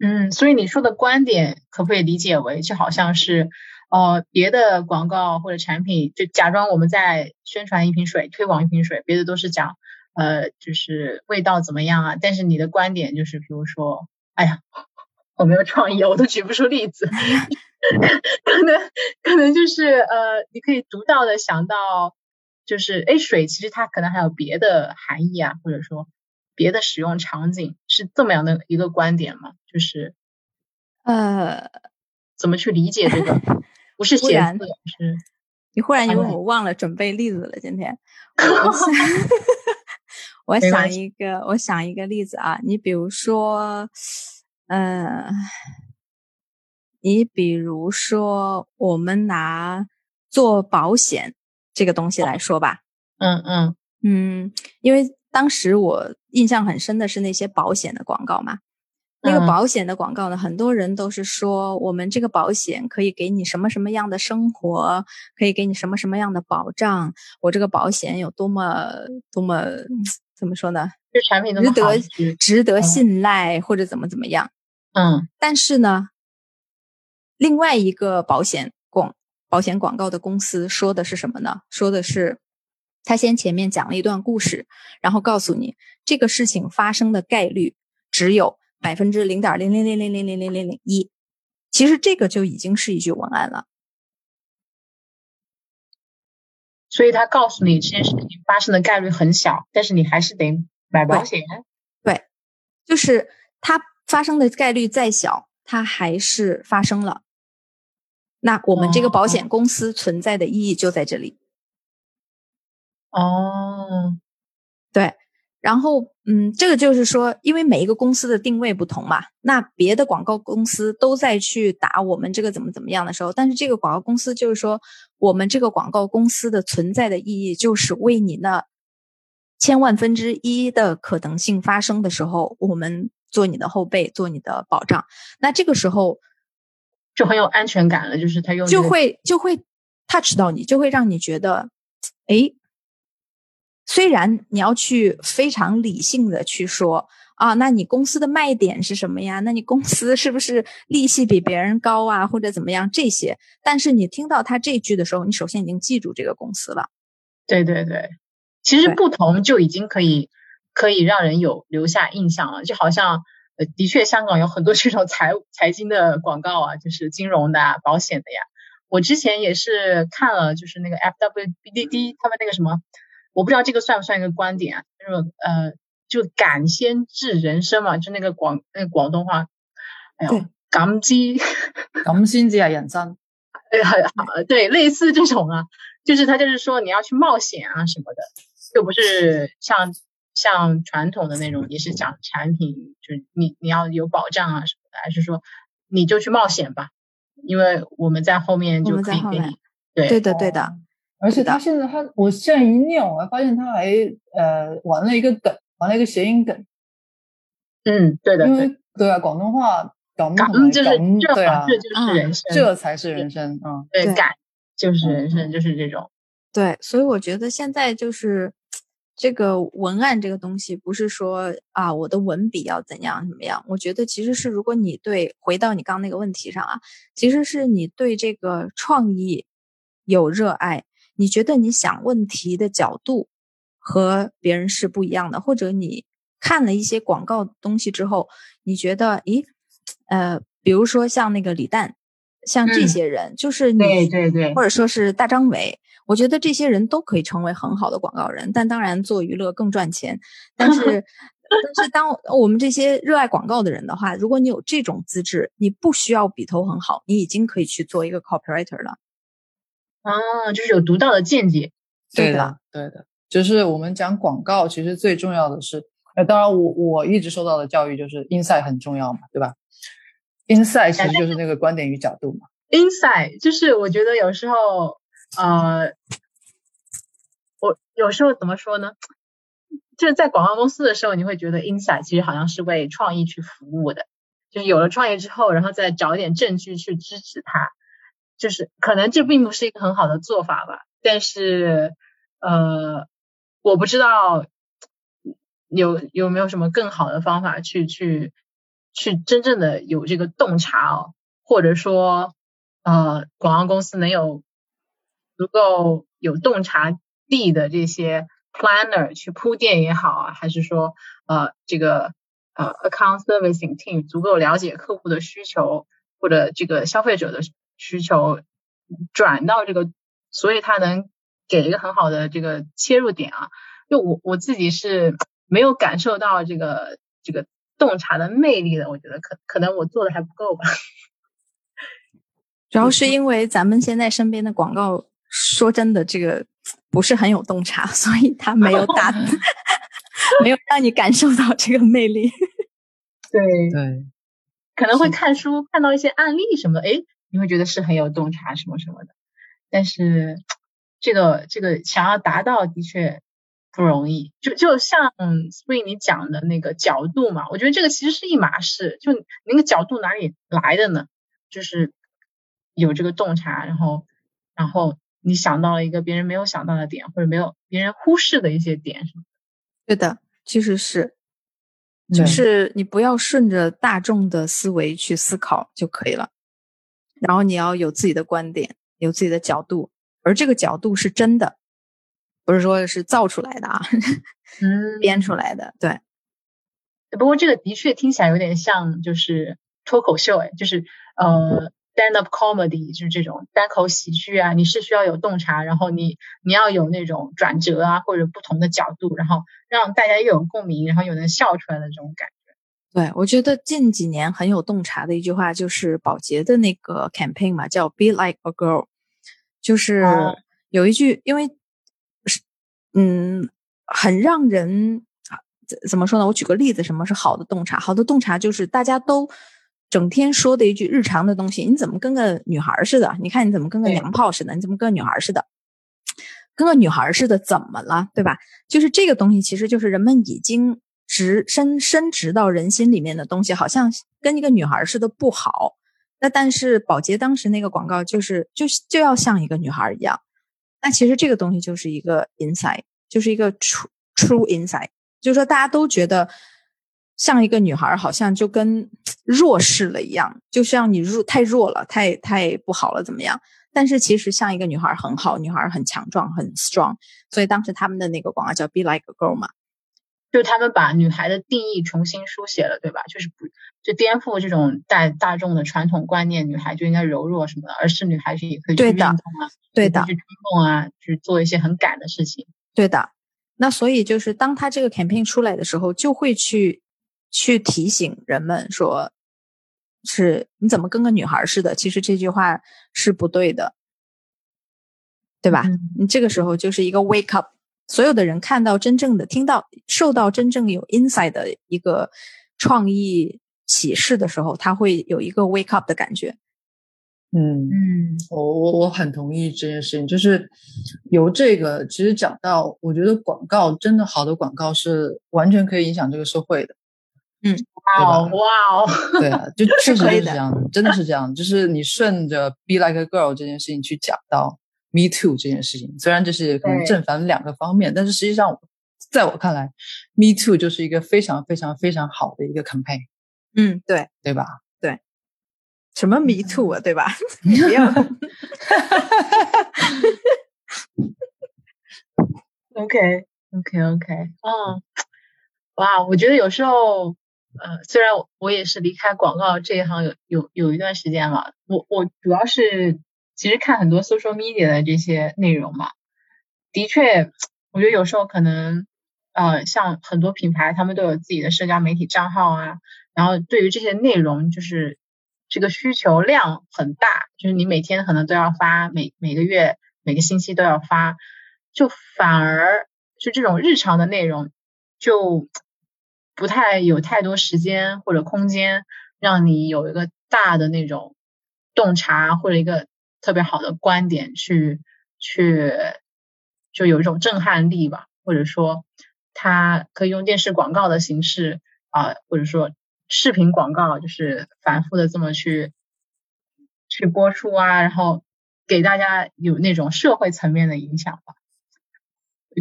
Speaker 3: 嗯，所以你说的观点可不可以理解为，就好像是，呃，别的广告或者产品，就假装我们在宣传一瓶水，推广一瓶水，别的都是讲，呃，就是味道怎么样啊，但是你的观点就是，比如说，哎呀，我没有创意，我都举不出例子，可能可能就是呃，你可以独到的想到，就是，哎，水其实它可能还有别的含义啊，或者说。别的使用场景是这么样的一个观点吗？就是，
Speaker 1: 呃，
Speaker 3: 怎么去理解这个？不是写字，是。
Speaker 1: 你忽然因为我忘了准备例子了，今天。我想一个，我想一个例子啊，你比如说，呃，你比如说，我们拿做保险这个东西来说吧。
Speaker 3: 嗯嗯
Speaker 1: 嗯，因为。当时我印象很深的是那些保险的广告嘛，那个保险的广告呢，很多人都是说我们这个保险可以给你什么什么样的生活，可以给你什么什么样的保障，我这个保险有多么多么怎么说呢？
Speaker 3: 这产品
Speaker 1: 值得值得信赖或者怎么怎么样？
Speaker 3: 嗯，
Speaker 1: 但是呢，另外一个保险广保险广告的公司说的是什么呢？说的是。他先前面讲了一段故事，然后告诉你这个事情发生的概率只有百分之零点零零零零零零零零零一，其实这个就已经是一句文案了。
Speaker 3: 所以他告诉你这件事情发生的概率很小，但是你还是得买保险。
Speaker 1: 对，就是它发生的概率再小，它还是发生了。那我们这个保险公司存在的意义就在这里。
Speaker 3: 哦，
Speaker 1: 对，然后嗯，这个就是说，因为每一个公司的定位不同嘛，那别的广告公司都在去打我们这个怎么怎么样的时候，但是这个广告公司就是说，我们这个广告公司的存在的意义就是为你那千万分之一的可能性发生的时候，我们做你的后背，做你的保障。那这个时候
Speaker 3: 就很有安全感了，就是他用
Speaker 1: 就会就会 touch 到你，就会让你觉得，哎。虽然你要去非常理性的去说啊，那你公司的卖点是什么呀？那你公司是不是利息比别人高啊，或者怎么样这些？但是你听到他这句的时候，你首先已经记住这个公司了。
Speaker 3: 对对对，其实不同就已经可以可以让人有留下印象了。就好像呃，的确香港有很多 这种财财经的广告啊，就是金融的、啊保险的呀。我之前也是看了，就是那个 F W B D D 他们那个什么。我不知道这个算不算一个观点啊？就是呃，就感先治人生嘛，就那个广那个广东话，哎呦，感知
Speaker 2: 感先至系人生，
Speaker 3: 哎好，对，类似这种啊，就是他就是说你要去冒险啊什么的，就不是像像传统的那种，也是讲产品，就是你你要有保障啊什么的，还是说你就去冒险吧，因为我们在后面就可以给你，对
Speaker 1: 对的对的。
Speaker 2: 而且他现在他，我现在一念，我还发现他还呃玩了一个梗，玩了一个谐音梗。
Speaker 3: 嗯，对的，
Speaker 2: 因为对啊，广东话
Speaker 3: 感
Speaker 2: 就是
Speaker 3: 对
Speaker 2: 啊，
Speaker 3: 这就是人生，
Speaker 2: 这才是人生啊。
Speaker 3: 对，感就是人生，就是这种。
Speaker 1: 对，所以我觉得现在就是这个文案这个东西，不是说啊我的文笔要怎样怎么样，我觉得其实是如果你对回到你刚刚那个问题上啊，其实是你对这个创意有热爱。你觉得你想问题的角度和别人是不一样的，或者你看了一些广告东西之后，你觉得，咦，呃，比如说像那个李诞，像这些人，就是你，
Speaker 3: 对对对，
Speaker 1: 或者说是大张伟，我觉得这些人都可以成为很好的广告人，但当然做娱乐更赚钱。但是，但是当我们这些热爱广告的人的话，如果你有这种资质，你不需要笔头很好，你已经可以去做一个 copywriter 了。
Speaker 3: 啊，就是有独到的见解，
Speaker 2: 对的，对的，就是我们讲广告，其实最重要的是，呃，当然我我一直受到的教育就是 insight 很重要嘛，对吧？insight 其实就是那个观点与角度嘛。
Speaker 3: insight 就是我觉得有时候，呃，我有时候怎么说呢？就是在广告公司的时候，你会觉得 insight 其实好像是为创意去服务的，就是有了创意之后，然后再找一点证据去支持它，就是可能这并不是一个很好的做法吧。但是呃，我不知道有有没有什么更好的方法去去去真正的有这个洞察哦，或者说呃，广告公司能有足够有洞察力的这些。Planner 去铺垫也好啊，还是说呃这个呃 Account Servicing Team 足够了解客户的需求或者这个消费者的需求，转到这个，所以他能给一个很好的这个切入点啊。就我我自己是没有感受到这个这个洞察的魅力的，我觉得可可能我做的还不够吧。
Speaker 1: 主要是因为咱们现在身边的广告，说真的这个。不是很有洞察，所以他没有打，没有让你感受到这个魅力。
Speaker 3: 对
Speaker 2: 对，
Speaker 3: 可能会看书看到一些案例什么的，哎，你会觉得是很有洞察什么什么的。但是这个这个想要达到的确不容易。就就像 Spring 你讲的那个角度嘛，我觉得这个其实是一码事。就那个角度哪里来的呢？就是有这个洞察，然后然后。你想到了一个别人没有想到的点，或者没有别人忽视的一些点？
Speaker 1: 对的，其实是，就是你不要顺着大众的思维去思考就可以了，然后你要有自己的观点，有自己的角度，而这个角度是真的，不是说是造出来的啊，
Speaker 3: 嗯，
Speaker 1: 编出来的。对，
Speaker 3: 不过这个的确听起来有点像就是脱口秀，哎，就是呃。Stand up comedy 就是这种单口喜剧啊，你是需要有洞察，然后你你要有那种转折啊，或者不同的角度，然后让大家又有共鸣，然后又能笑出来的这种感觉。
Speaker 1: 对，我觉得近几年很有洞察的一句话就是宝洁的那个 campaign 嘛，叫 Be like a girl，就是有一句，因为是嗯，很让人怎怎么说呢？我举个例子，什么是好的洞察？好的洞察就是大家都。整天说的一句日常的东西，你怎么跟个女孩似的？你看你怎么跟个娘炮似的？你怎么跟个女孩似的？跟个女孩似的怎么了？对吧？就是这个东西，其实就是人们已经直深深植到人心里面的东西，好像跟一个女孩似的不好。那但是宝洁当时那个广告就是就就要像一个女孩一样。那其实这个东西就是一个 inside，就是一个 true true inside，就是说大家都觉得。像一个女孩，好像就跟弱势了一样，就像你弱太弱了，太太不好了，怎么样？但是其实像一个女孩很好，女孩很强壮，很 strong。所以当时他们的那个广告叫 “Be like a girl” 嘛，
Speaker 3: 就他们把女孩的定义重新书写了，对吧？就是不就颠覆这种大大众的传统观念，女孩就应该柔弱什么的，而是女孩是也可以去运动啊，
Speaker 1: 对的，
Speaker 3: 去冲动啊，去做一些很敢的事情。
Speaker 1: 对的。那所以就是当他这个 campaign 出来的时候，就会去。去提醒人们说，是你怎么跟个女孩似的？其实这句话是不对的，对吧？你这个时候就是一个 wake up，所有的人看到真正的、听到、受到真正有 inside 的一个创意启示的时候，他会有一个 wake up 的感觉。
Speaker 2: 嗯嗯，我我我很同意这件事情，就是由这个其实讲到，我觉得广告真的好的广告是完全可以影响这个社会的。
Speaker 1: 嗯，
Speaker 3: 哇哦，哇哦，
Speaker 2: 对啊，就确实是这样，真的是这样。就是你顺着 “be like a girl” 这件事情去讲到 “me too” 这件事情，虽然这是可能正反两个方面，但是实际上，在我看来，“me too” 就是一个非常非常非常好的一个 campaign。
Speaker 1: 嗯，对，
Speaker 2: 对吧？
Speaker 1: 对，什么 “me too” 啊，对吧？不要。
Speaker 3: OK，OK，OK，嗯，哇，我觉得有时候。呃，虽然我我也是离开广告这一行有有有一段时间了，我我主要是其实看很多 social media 的这些内容嘛，的确，我觉得有时候可能呃，像很多品牌他们都有自己的社交媒体账号啊，然后对于这些内容就是这个需求量很大，就是你每天可能都要发，每每个月每个星期都要发，就反而就这种日常的内容就。不太有太多时间或者空间，让你有一个大的那种洞察或者一个特别好的观点去去，就有一种震撼力吧，或者说它可以用电视广告的形式啊，或者说视频广告，就是反复的这么去去播出啊，然后给大家有那种社会层面的影响吧。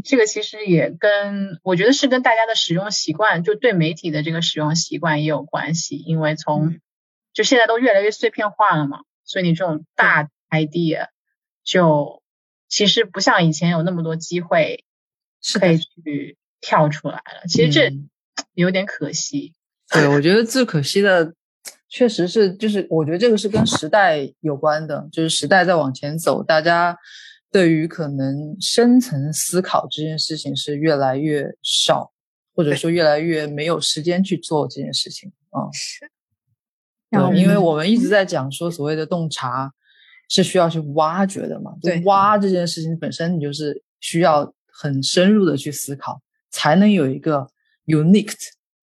Speaker 3: 这个其实也跟我觉得是跟大家的使用习惯，就对媒体的这个使用习惯也有关系。因为从就现在都越来越碎片化了嘛，所以你这种大 idea 就其实不像以前有那么多机会可以去跳出来了。其实这 有点可惜。
Speaker 2: 对，我觉得最可惜的确实是，就是我觉得这个是跟时代有关的，就是时代在往前走，大家。对于可能深层思考这件事情是越来越少，或者说越来越没有时间去做这件事情啊。是，对，因为我们一直在讲说所谓的洞察是需要去挖掘的嘛。对，挖这件事情本身你就是需要很深入的去思考，才能有一个 unique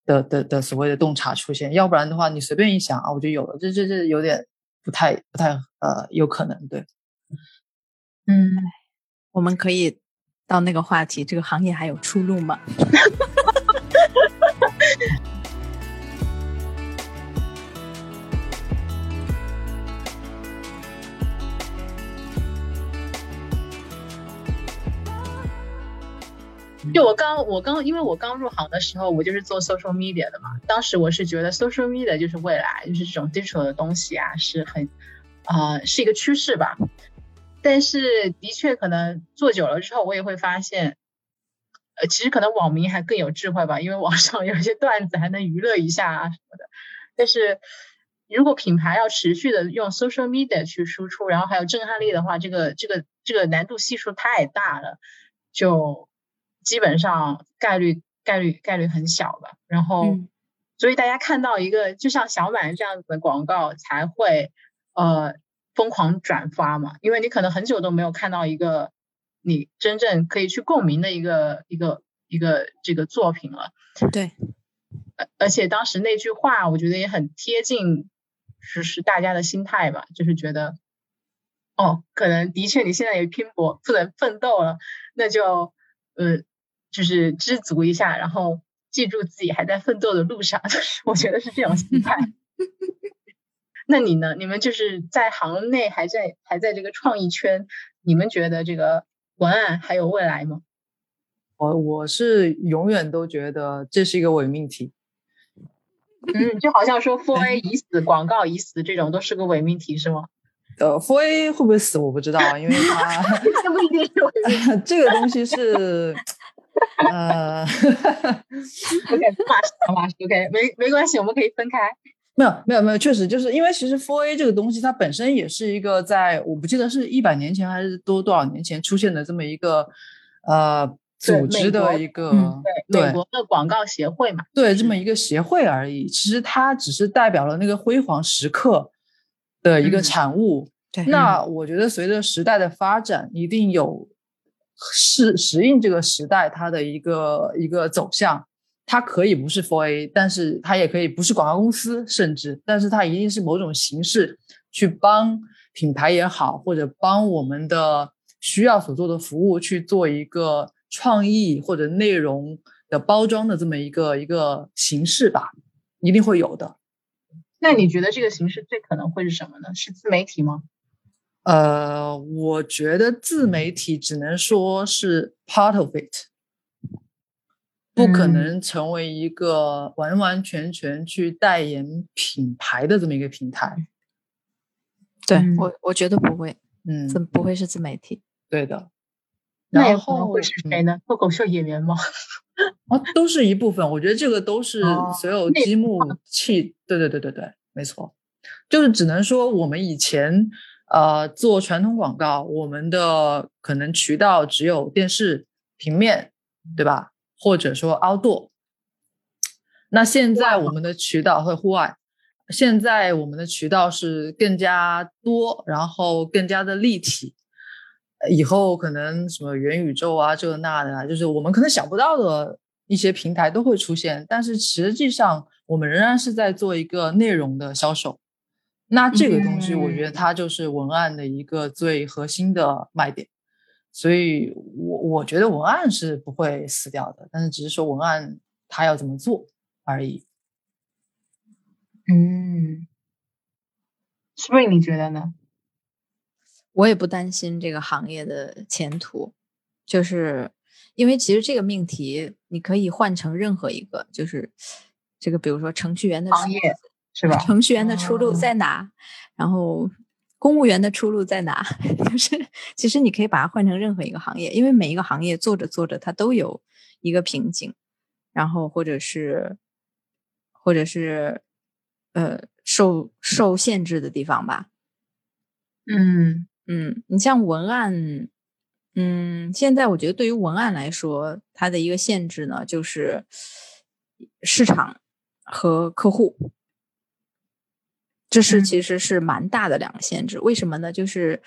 Speaker 2: 的的的所谓的洞察出现。要不然的话，你随便一想啊，我就有了，这这这有点不太不太呃有可能对。
Speaker 1: 嗯，我们可以到那个话题，这个行业还有出路吗？
Speaker 3: 就我刚我刚因为我刚入行的时候，我就是做 social media 的嘛。当时我是觉得 social media 就是未来，就是这种 digital 的东西啊，是很啊是一个趋势吧。但是的确，可能做久了之后，我也会发现，呃，其实可能网民还更有智慧吧，因为网上有一些段子还能娱乐一下啊什么的。但是如果品牌要持续的用 social media 去输出，然后还有震撼力的话，这个这个这个难度系数太大了，就基本上概率概率概率很小吧。然后，所以大家看到一个就像小满这样子的广告，才会呃。疯狂转发嘛，因为你可能很久都没有看到一个你真正可以去共鸣的一个一个一个这个作品了。
Speaker 1: 对，
Speaker 3: 而而且当时那句话，我觉得也很贴近，就是大家的心态吧，就是觉得，哦，可能的确你现在也拼搏不能奋斗了，那就呃，就是知足一下，然后记住自己还在奋斗的路上，就是我觉得是这种心态。那你呢？你们就是在行内还在还在这个创意圈，你们觉得这个文案还有未来吗？
Speaker 2: 我我是永远都觉得这是一个伪命题。
Speaker 3: 嗯，就好像说 Four A 已死，广告已死，这种都是个伪命题，是吗？
Speaker 2: 呃，Four A 会不会死？我不知道，因为它
Speaker 3: 这不一定是
Speaker 2: 这个东西是呃
Speaker 3: ，OK，马上马上 OK，没没关系，我们可以分开。
Speaker 2: 没有没有没有，确实就是因为其实 Four A 这个东西，它本身也是一个在我不记得是一百年前还是多多少年前出现的这么一个呃组织的一个
Speaker 3: 对美国的广告协会嘛，
Speaker 2: 对这么一个协会而已。其实它只是代表了那个辉煌时刻的一个产物。
Speaker 1: 对，
Speaker 2: 那我觉得随着时代的发展，一定有适适应这个时代它的一个一个走向。它可以不是 Four A，但是它也可以不是广告公司，甚至，但是它一定是某种形式去帮品牌也好，或者帮我们的需要所做的服务去做一个创意或者内容的包装的这么一个一个形式吧，一定会有的。
Speaker 3: 那你觉得这个形式最可能会是什么呢？是自媒体吗？
Speaker 2: 呃，我觉得自媒体只能说是 part of it。不可能成为一个完完全全去代言品牌的这么一个平台。
Speaker 1: 对我，我觉得不会，嗯，怎不会是自媒体？
Speaker 2: 对的。
Speaker 3: 那也可能会是谁呢？脱口秀演员吗？
Speaker 2: 啊，都是一部分。我觉得这个都是所有积木器。对对对对对，没错。就是只能说，我们以前呃做传统广告，我们的可能渠道只有电视、平面，对吧？或者说 outdoor，那现在我们的渠道和户外，现在我们的渠道是更加多，然后更加的立体。以后可能什么元宇宙啊，这个那的啊，就是我们可能想不到的一些平台都会出现。但是实际上，我们仍然是在做一个内容的销售。那这个东西，我觉得它就是文案的一个最核心的卖点。所以我我觉得文案是不会死掉的，但是只是说文案它要怎么做而已。
Speaker 3: 嗯，Spring，你觉得呢？
Speaker 1: 我也不担心这个行业的前途，就是因为其实这个命题你可以换成任何一个，就是这个比如说程序员的
Speaker 3: 行业是吧？
Speaker 1: 程序员的出路在哪？然后公务员的出路在哪？就是其实你可以把它换成任何一个行业，因为每一个行业做着做着它都有一个瓶颈，然后或者是或者是。呃，受受限制的地方吧。
Speaker 3: 嗯
Speaker 1: 嗯，你像文案，嗯，现在我觉得对于文案来说，它的一个限制呢，就是市场和客户，这是其实是蛮大的两个限制。为什么呢？就是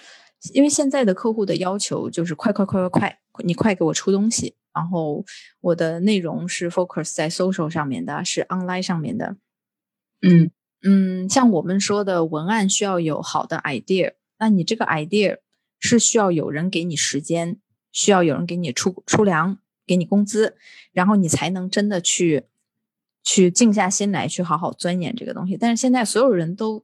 Speaker 1: 因为现在的客户的要求就是快快快快快，你快给我出东西，然后我的内容是 focus 在 social 上面的，是 online 上面的，
Speaker 3: 嗯。
Speaker 1: 嗯，像我们说的文案需要有好的 idea，那你这个 idea 是需要有人给你时间，需要有人给你出出粮，给你工资，然后你才能真的去去静下心来去好好钻研这个东西。但是现在所有人都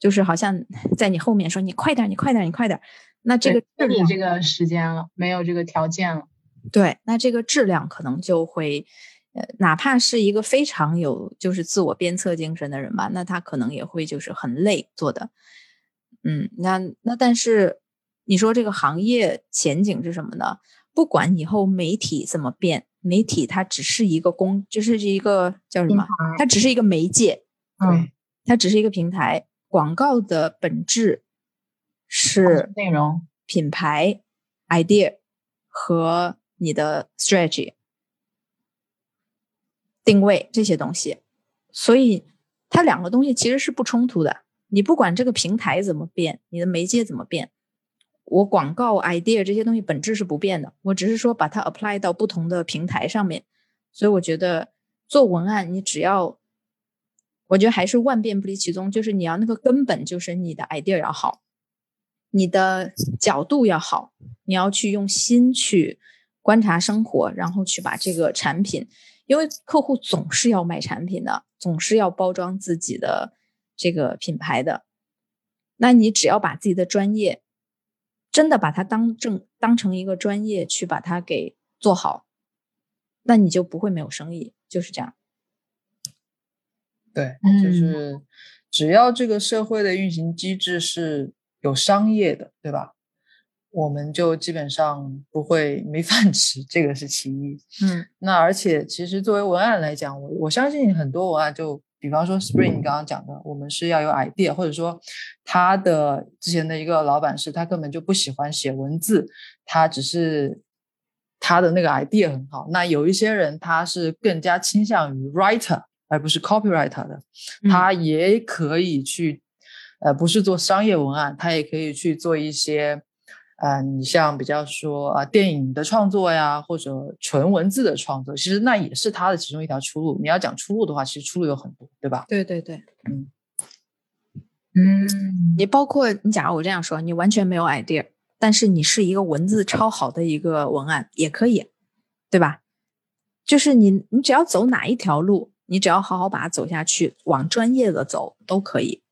Speaker 1: 就是好像在你后面说你快点，你快点，你快点，那这个
Speaker 3: 没你这个时间了，没有这个条件了，
Speaker 1: 对，那这个质量可能就会。呃，哪怕是一个非常有就是自我鞭策精神的人吧，那他可能也会就是很累做的。嗯，那那但是你说这个行业前景是什么呢？不管以后媒体怎么变，媒体它只是一个公，就是一个叫什么？它只是一个媒介，
Speaker 3: 对，
Speaker 1: 它只是一个平台。广告的本质是
Speaker 3: 内容、
Speaker 1: 品牌、idea 和你的 strategy。定位这些东西，所以它两个东西其实是不冲突的。你不管这个平台怎么变，你的媒介怎么变，我广告 idea 这些东西本质是不变的。我只是说把它 apply 到不同的平台上面。所以我觉得做文案，你只要，我觉得还是万变不离其宗，就是你要那个根本就是你的 idea 要好，你的角度要好，你要去用心去观察生活，然后去把这个产品。因为客户总是要买产品的，总是要包装自己的这个品牌的。那你只要把自己的专业真的把它当正当成一个专业去把它给做好，那你就不会没有生意，就是这样。
Speaker 2: 对，就是只要这个社会的运行机制是有商业的，对吧？我们就基本上不会没饭吃，这个是其一。
Speaker 1: 嗯，
Speaker 2: 那而且其实作为文案来讲，我我相信很多文案，就比方说 Spring 刚刚讲的，我们是要有 idea，或者说他的之前的一个老板是他根本就不喜欢写文字，他只是他的那个 idea 很好。那有一些人他是更加倾向于 writer 而不是 copywriter 的，他也可以去，呃，不是做商业文案，他也可以去做一些。啊，你像比较说啊，电影的创作呀，或者纯文字的创作，其实那也是他的其中一条出路。你要讲出路的话，其实出路有很多，对吧？
Speaker 1: 对对对，
Speaker 2: 嗯
Speaker 3: 嗯，
Speaker 1: 你包括你，假如我这样说，你完全没有 idea，但是你是一个文字超好的一个文案，也可以，对吧？就是你，你只要走哪一条路，你只要好好把它走下去，往专业的走都可以。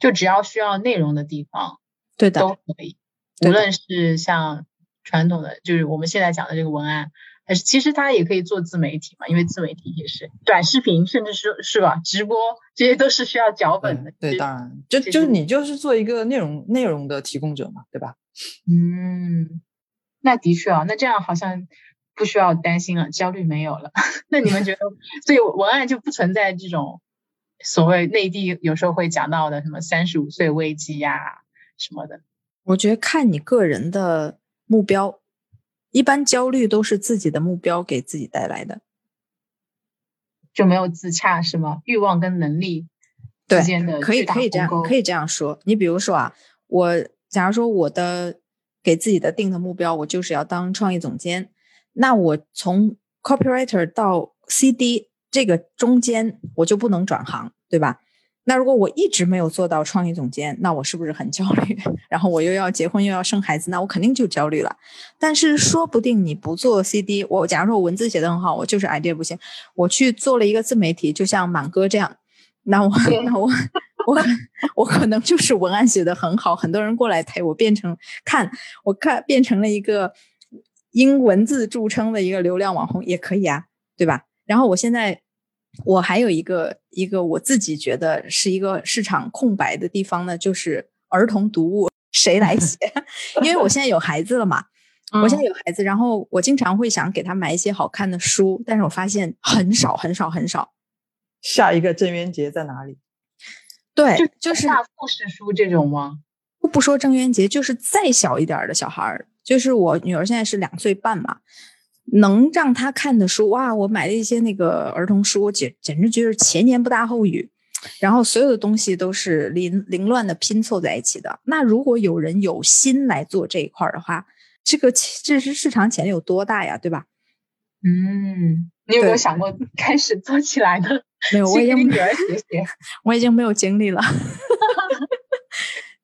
Speaker 3: 就只要需要内容的地方，
Speaker 1: 对的，
Speaker 3: 都可以。无论是像传统的，就是我们现在讲的这个文案，还是其实它也可以做自媒体嘛，因为自媒体也是短视频，甚至是是吧，直播这些都是需要脚本的。
Speaker 2: 对，当然，就就你就是做一个内容内容的提供者嘛，对吧？
Speaker 3: 嗯，那的确啊，那这样好像不需要担心了，焦虑没有了。那你们觉得，所以文案就不存在这种所谓内地有时候会讲到的什么三十五岁危机呀什么的？
Speaker 1: 我觉得看你个人的目标，一般焦虑都是自己的目标给自己带来的，
Speaker 3: 就没有自洽是吗？欲望跟能力之间的
Speaker 1: 可以可以这样可以这样说。你比如说啊，我假如说我的给自己的定的目标，我就是要当创意总监，那我从 copywriter 到 CD 这个中间我就不能转行，对吧？那如果我一直没有做到创意总监，那我是不是很焦虑？然后我又要结婚又要生孩子，那我肯定就焦虑了。但是说不定你不做 CD，我假如说我文字写的很好，我就是 idea 不行，我去做了一个自媒体，就像满哥这样，那我那我我我可能就是文案写的很好，很多人过来陪我变成看我看变成了一个因文字著称的一个流量网红也可以啊，对吧？然后我现在。我还有一个一个我自己觉得是一个市场空白的地方呢，就是儿童读物谁来写？因为我现在有孩子了嘛，我现在有孩子，然后我经常会想给他买一些好看的书，但是我发现很少很少很少。
Speaker 2: 下一个郑渊洁在哪里？
Speaker 1: 对，就是
Speaker 3: 大故事书这种吗？
Speaker 1: 不不说郑渊洁，就是再小一点的小孩儿，就是我女儿现在是两岁半嘛。能让他看的书哇！我买了一些那个儿童书，简简直就是前言不搭后语，然后所有的东西都是凌凌乱的拼凑在一起的。那如果有人有心来做这一块的话，这个这是市场潜力有多大呀？对吧？
Speaker 3: 嗯，你有没有想过 开始做起来呢？
Speaker 1: 没有，我已经
Speaker 3: 女儿写写，
Speaker 1: 我已经没有精力了。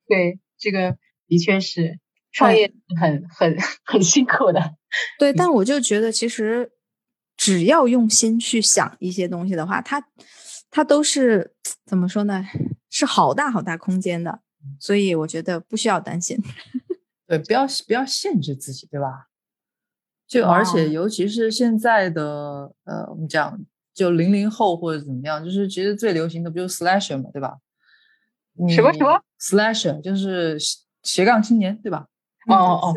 Speaker 3: 对，这个的确是创业很很很辛苦的。
Speaker 1: 对，但我就觉得，其实只要用心去想一些东西的话，它它都是怎么说呢？是好大好大空间的，所以我觉得不需要担心。
Speaker 2: 对，不要不要限制自己，对吧？就而且尤其是现在的呃，我们讲就零零后或者怎么样，就是其实最流行的不就是 slasher 嘛，对吧？
Speaker 3: 什么什么
Speaker 2: slasher 就是斜杠青年，对吧？
Speaker 3: 哦哦，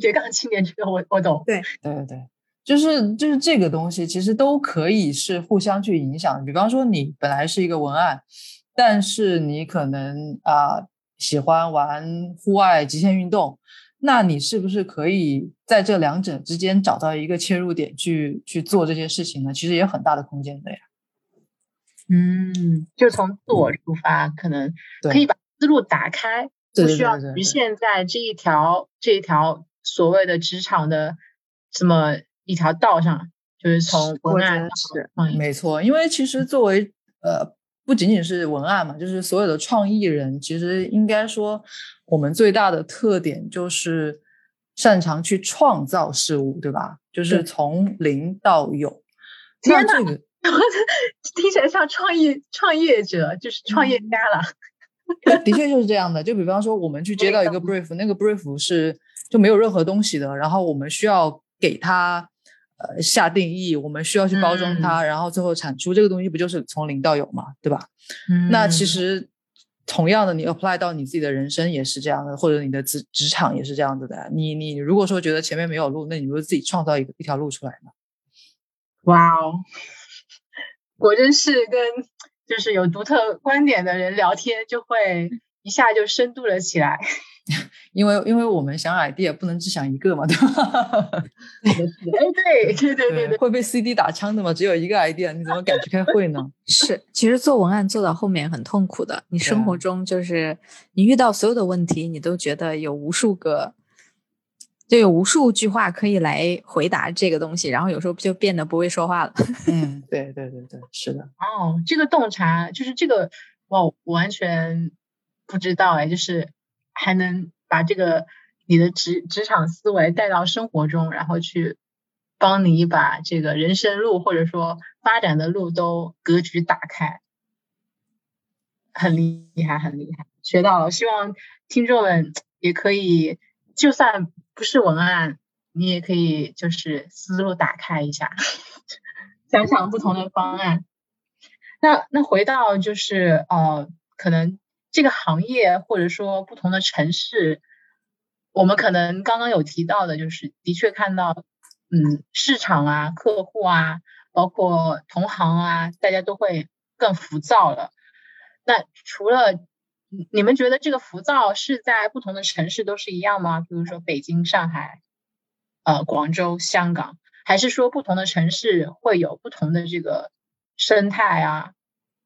Speaker 3: 斜杠青年这个我我懂。
Speaker 1: 对
Speaker 2: 对对对，就是就是这个东西，其实都可以是互相去影响。比方说，你本来是一个文案，但是你可能啊喜欢玩户外极限运动，那你是不是可以在这两者之间找到一个切入点去去做这些事情呢？其实也有很大的空间的呀。
Speaker 3: 嗯，就从自我出发，可能可以把思路打开。不需要局限在这一条这一条所谓的职场的这么一条道上，就是从文案
Speaker 1: 是
Speaker 2: 没错，因为其实作为呃不仅仅是文案嘛，就是所有的创意人，其实应该说我们最大的特点就是擅长去创造事物，对吧？就是从零到有。
Speaker 3: 天哪，听起来像创意创业者，就是创业家了。
Speaker 2: 的确就是这样的，就比方说，我们去接到一个 brief，那个 brief 是就没有任何东西的，然后我们需要给它呃下定义，我们需要去包装它，然后最后产出这个东西，不就是从零到有嘛，对吧？那其实同样的，你 apply 到你自己的人生也是这样的，或者你的职职场也是这样子的。你你如果说觉得前面没有路，那你就自己创造一个一条路出来嘛。
Speaker 3: 哇哦，果真是跟。就是有独特观点的人聊天，就会一下就深度了起来。
Speaker 2: 因为因为我们想 idea 不能只想一个嘛，对吧？
Speaker 3: 哎，对对对对对，
Speaker 2: 会被 CD 打枪的嘛？只有一个 idea，你怎么敢去开会呢？
Speaker 1: 是，其实做文案做到后面很痛苦的。你生活中就是你遇到所有的问题，你都觉得有无数个。就有无数句话可以来回答这个东西，然后有时候就变得不会说话了。
Speaker 2: 嗯，对对对对，是的。
Speaker 3: 哦，这个洞察就是这个，我完全不知道哎，就是还能把这个你的职职场思维带到生活中，然后去帮你把这个人生路或者说发展的路都格局打开，很厉害，很厉害，学到了。希望听众们也可以，就算。不是文案，你也可以就是思路打开一下，想想不同的方案。那那回到就是呃，可能这个行业或者说不同的城市，我们可能刚刚有提到的，就是的确看到，嗯，市场啊、客户啊，包括同行啊，大家都会更浮躁了。那除了你们觉得这个浮躁是在不同的城市都是一样吗？比如说北京、上海、呃广州、香港，还是说不同的城市会有不同的这个生态啊，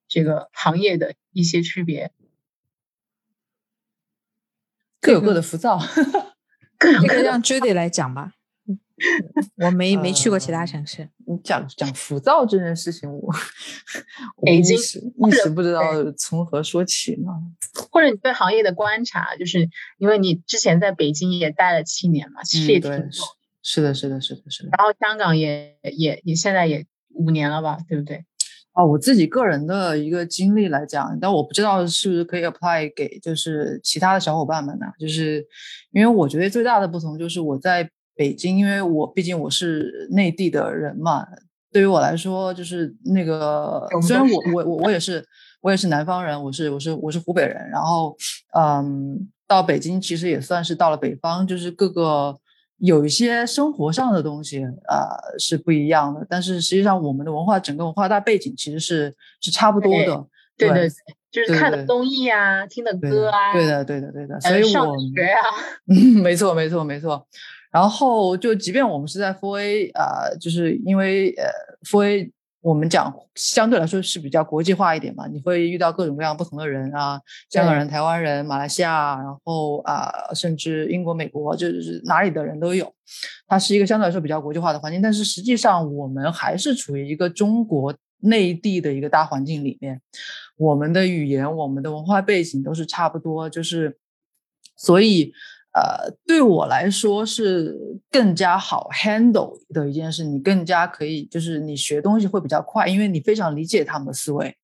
Speaker 3: 这个行业的一些区别？
Speaker 2: 各有各的浮躁。
Speaker 1: 这个让 Judy 来讲吧。我没没去过其他城市。
Speaker 2: 你讲讲浮躁这件事情，我
Speaker 3: 我一时
Speaker 2: 一时不知道从何说起呢？
Speaker 3: 或者你对行业的观察，就是因为你之前在北京也待了七年嘛，其实也挺久。
Speaker 2: 是的，是的，是的，是的。
Speaker 3: 然后香港也也也现在也五年了吧，对不对？
Speaker 2: 哦，我自己个人的一个经历来讲，但我不知道是不是可以 apply 给就是其他的小伙伴们呢？就是因为我觉得最大的不同就是我在北京，因为我毕竟我是内地的人嘛，对于我来说就是那个虽然我我我我也是我也是南方人，我是我是我是湖北人，然后嗯，到北京其实也算是到了北方，就是各个。有一些生活上的东西，呃，是不一样的，但是实际上我们的文化整个文化大背景其实是是差不多的。
Speaker 3: 对对，就是看的综艺啊，听的歌啊。
Speaker 2: 对的，对的，对的。所以我
Speaker 3: 学啊。
Speaker 2: 嗯，没错，没错，没错。然后就即便我们是在 Four A 啊，就是因为呃 Four A。我们讲相对来说是比较国际化一点嘛，你会遇到各种各样不同的人啊，香港人、台湾人、马来西亚，然后啊，甚至英国、美国，就是哪里的人都有。它是一个相对来说比较国际化的环境，但是实际上我们还是处于一个中国内地的一个大环境里面，我们的语言、我们的文化背景都是差不多，就是所以。呃，对我来说是更加好 handle 的一件事，你更加可以，就是你学东西会比较快，因为你非常理解他们的思维。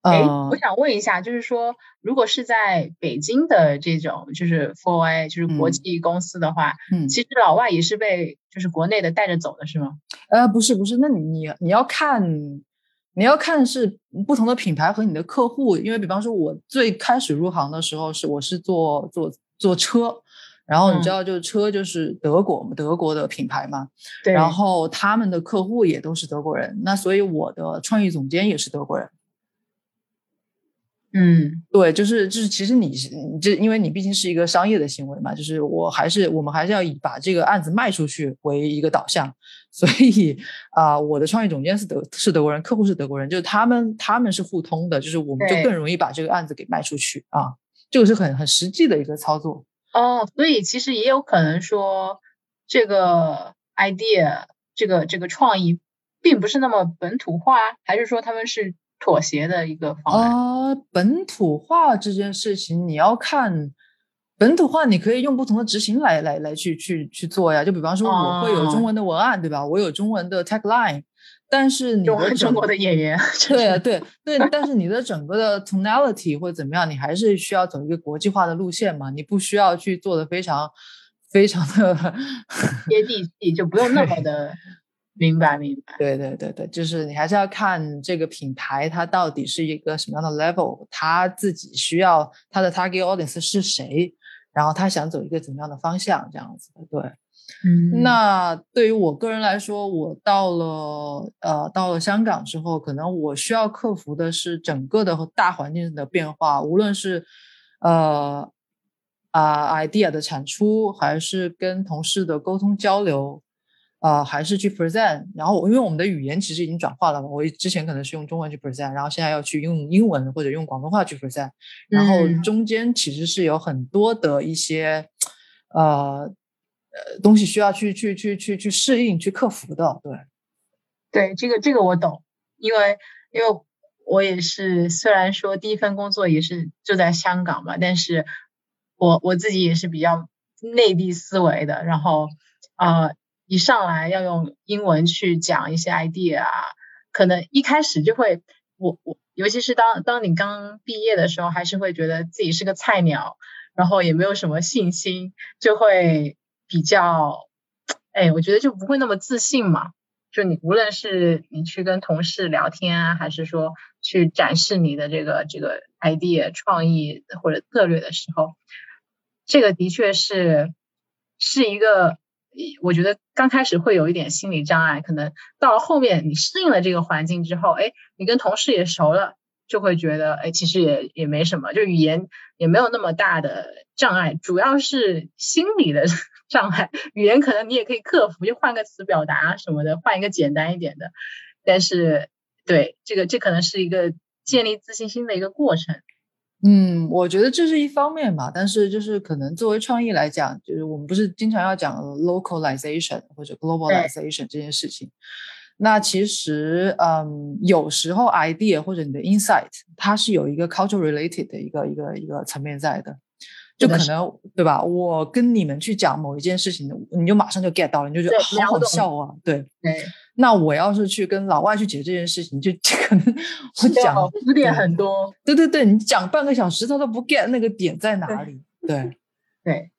Speaker 3: 哎，我想问一下，就是说，如果是在北京的这种就是 Four A，就是国际公司的话，嗯，其实老外也是被就是国内的带着走的是吗？
Speaker 2: 呃，不是，不是，那你你你要看，你要看是不同的品牌和你的客户，因为比方说，我最开始入行的时候是我是做做。做车，然后你知道，就是车就是德国德国的品牌嘛，
Speaker 3: 对。
Speaker 2: 然后他们的客户也都是德国人，那所以我的创意总监也是德国人。
Speaker 3: 嗯，
Speaker 2: 对，就是就是，其实你是你这，因为你毕竟是一个商业的行为嘛，就是我还是我们还是要以把这个案子卖出去为一个导向，所以啊，我的创意总监是德是德国人，客户是德国人，就是他们他们是互通的，就是我们就更容易把这个案子给卖出去啊。这个是很很实际的一个操作
Speaker 3: 哦，所以其实也有可能说，这个 idea 这个这个创意并不是那么本土化，还是说他们是妥协的一个方案
Speaker 2: 啊？本土化这件事情，你要看本土化，你可以用不同的执行来来来去去去做呀。就比方说，我会有中文的文案，对吧？我有中文的 tagline。但是你的
Speaker 3: 中国的演员，
Speaker 2: 对啊，对对，但是你的整个的 tonality 或者怎么样，你还是需要走一个国际化的路线嘛？你不需要去做的非常非常的
Speaker 3: 接地气，就不用那么的 明白明白。
Speaker 2: 对对对对，就是你还是要看这个品牌它到底是一个什么样的 level，它自己需要它的 target audience 是谁，然后他想走一个怎么样的方向，这样子对。
Speaker 3: 嗯，
Speaker 2: 那对于我个人来说，我到了呃到了香港之后，可能我需要克服的是整个的大环境的变化，无论是呃啊 idea 的产出，还是跟同事的沟通交流，啊还是去 present。然后因为我们的语言其实已经转化了嘛，我之前可能是用中文去 present，然后现在要去用英文或者用广东话去 present，然后中间其实是有很多的一些呃。呃，东西需要去去去去去适应、去克服的，对，
Speaker 3: 对，这个这个我懂，因为因为我也是，虽然说第一份工作也是就在香港嘛，但是我我自己也是比较内地思维的，然后呃，一上来要用英文去讲一些 idea 啊，可能一开始就会，我我尤其是当当你刚毕业的时候，还是会觉得自己是个菜鸟，然后也没有什么信心，就会。比较，哎，我觉得就不会那么自信嘛。就你无论是你去跟同事聊天啊，还是说去展示你的这个这个 idea 创意或者策略的时候，这个的确是是一个，我觉得刚开始会有一点心理障碍。可能到了后面你适应了这个环境之后，哎，你跟同事也熟了，就会觉得，哎，其实也也没什么，就语言也没有那么大的障碍，主要是心理的。障碍语言可能你也可以克服，就换个词表达什么的，换一个简单一点的。但是，对这个这可能是一个建立自信心的一个过程。
Speaker 2: 嗯，嗯，我觉得这是一方面吧，但是就是可能作为创意来讲，就是我们不是经常要讲 localization 或者 globalization 这件事情。那其实，嗯，有时候 idea 或者你的 insight，它是有一个 culture related 的一个一个一个层面在的，就可能对吧？我跟你们去讲某一件事情，你就马上就 get 到了，你就觉得好好笑啊，对
Speaker 3: 对。
Speaker 2: 那我要是去跟老外去解这件事情，就 可能我讲
Speaker 3: 铺垫很多，
Speaker 2: 对对对，你讲半个小时，他都不 get 那个点在哪里，对
Speaker 3: 对。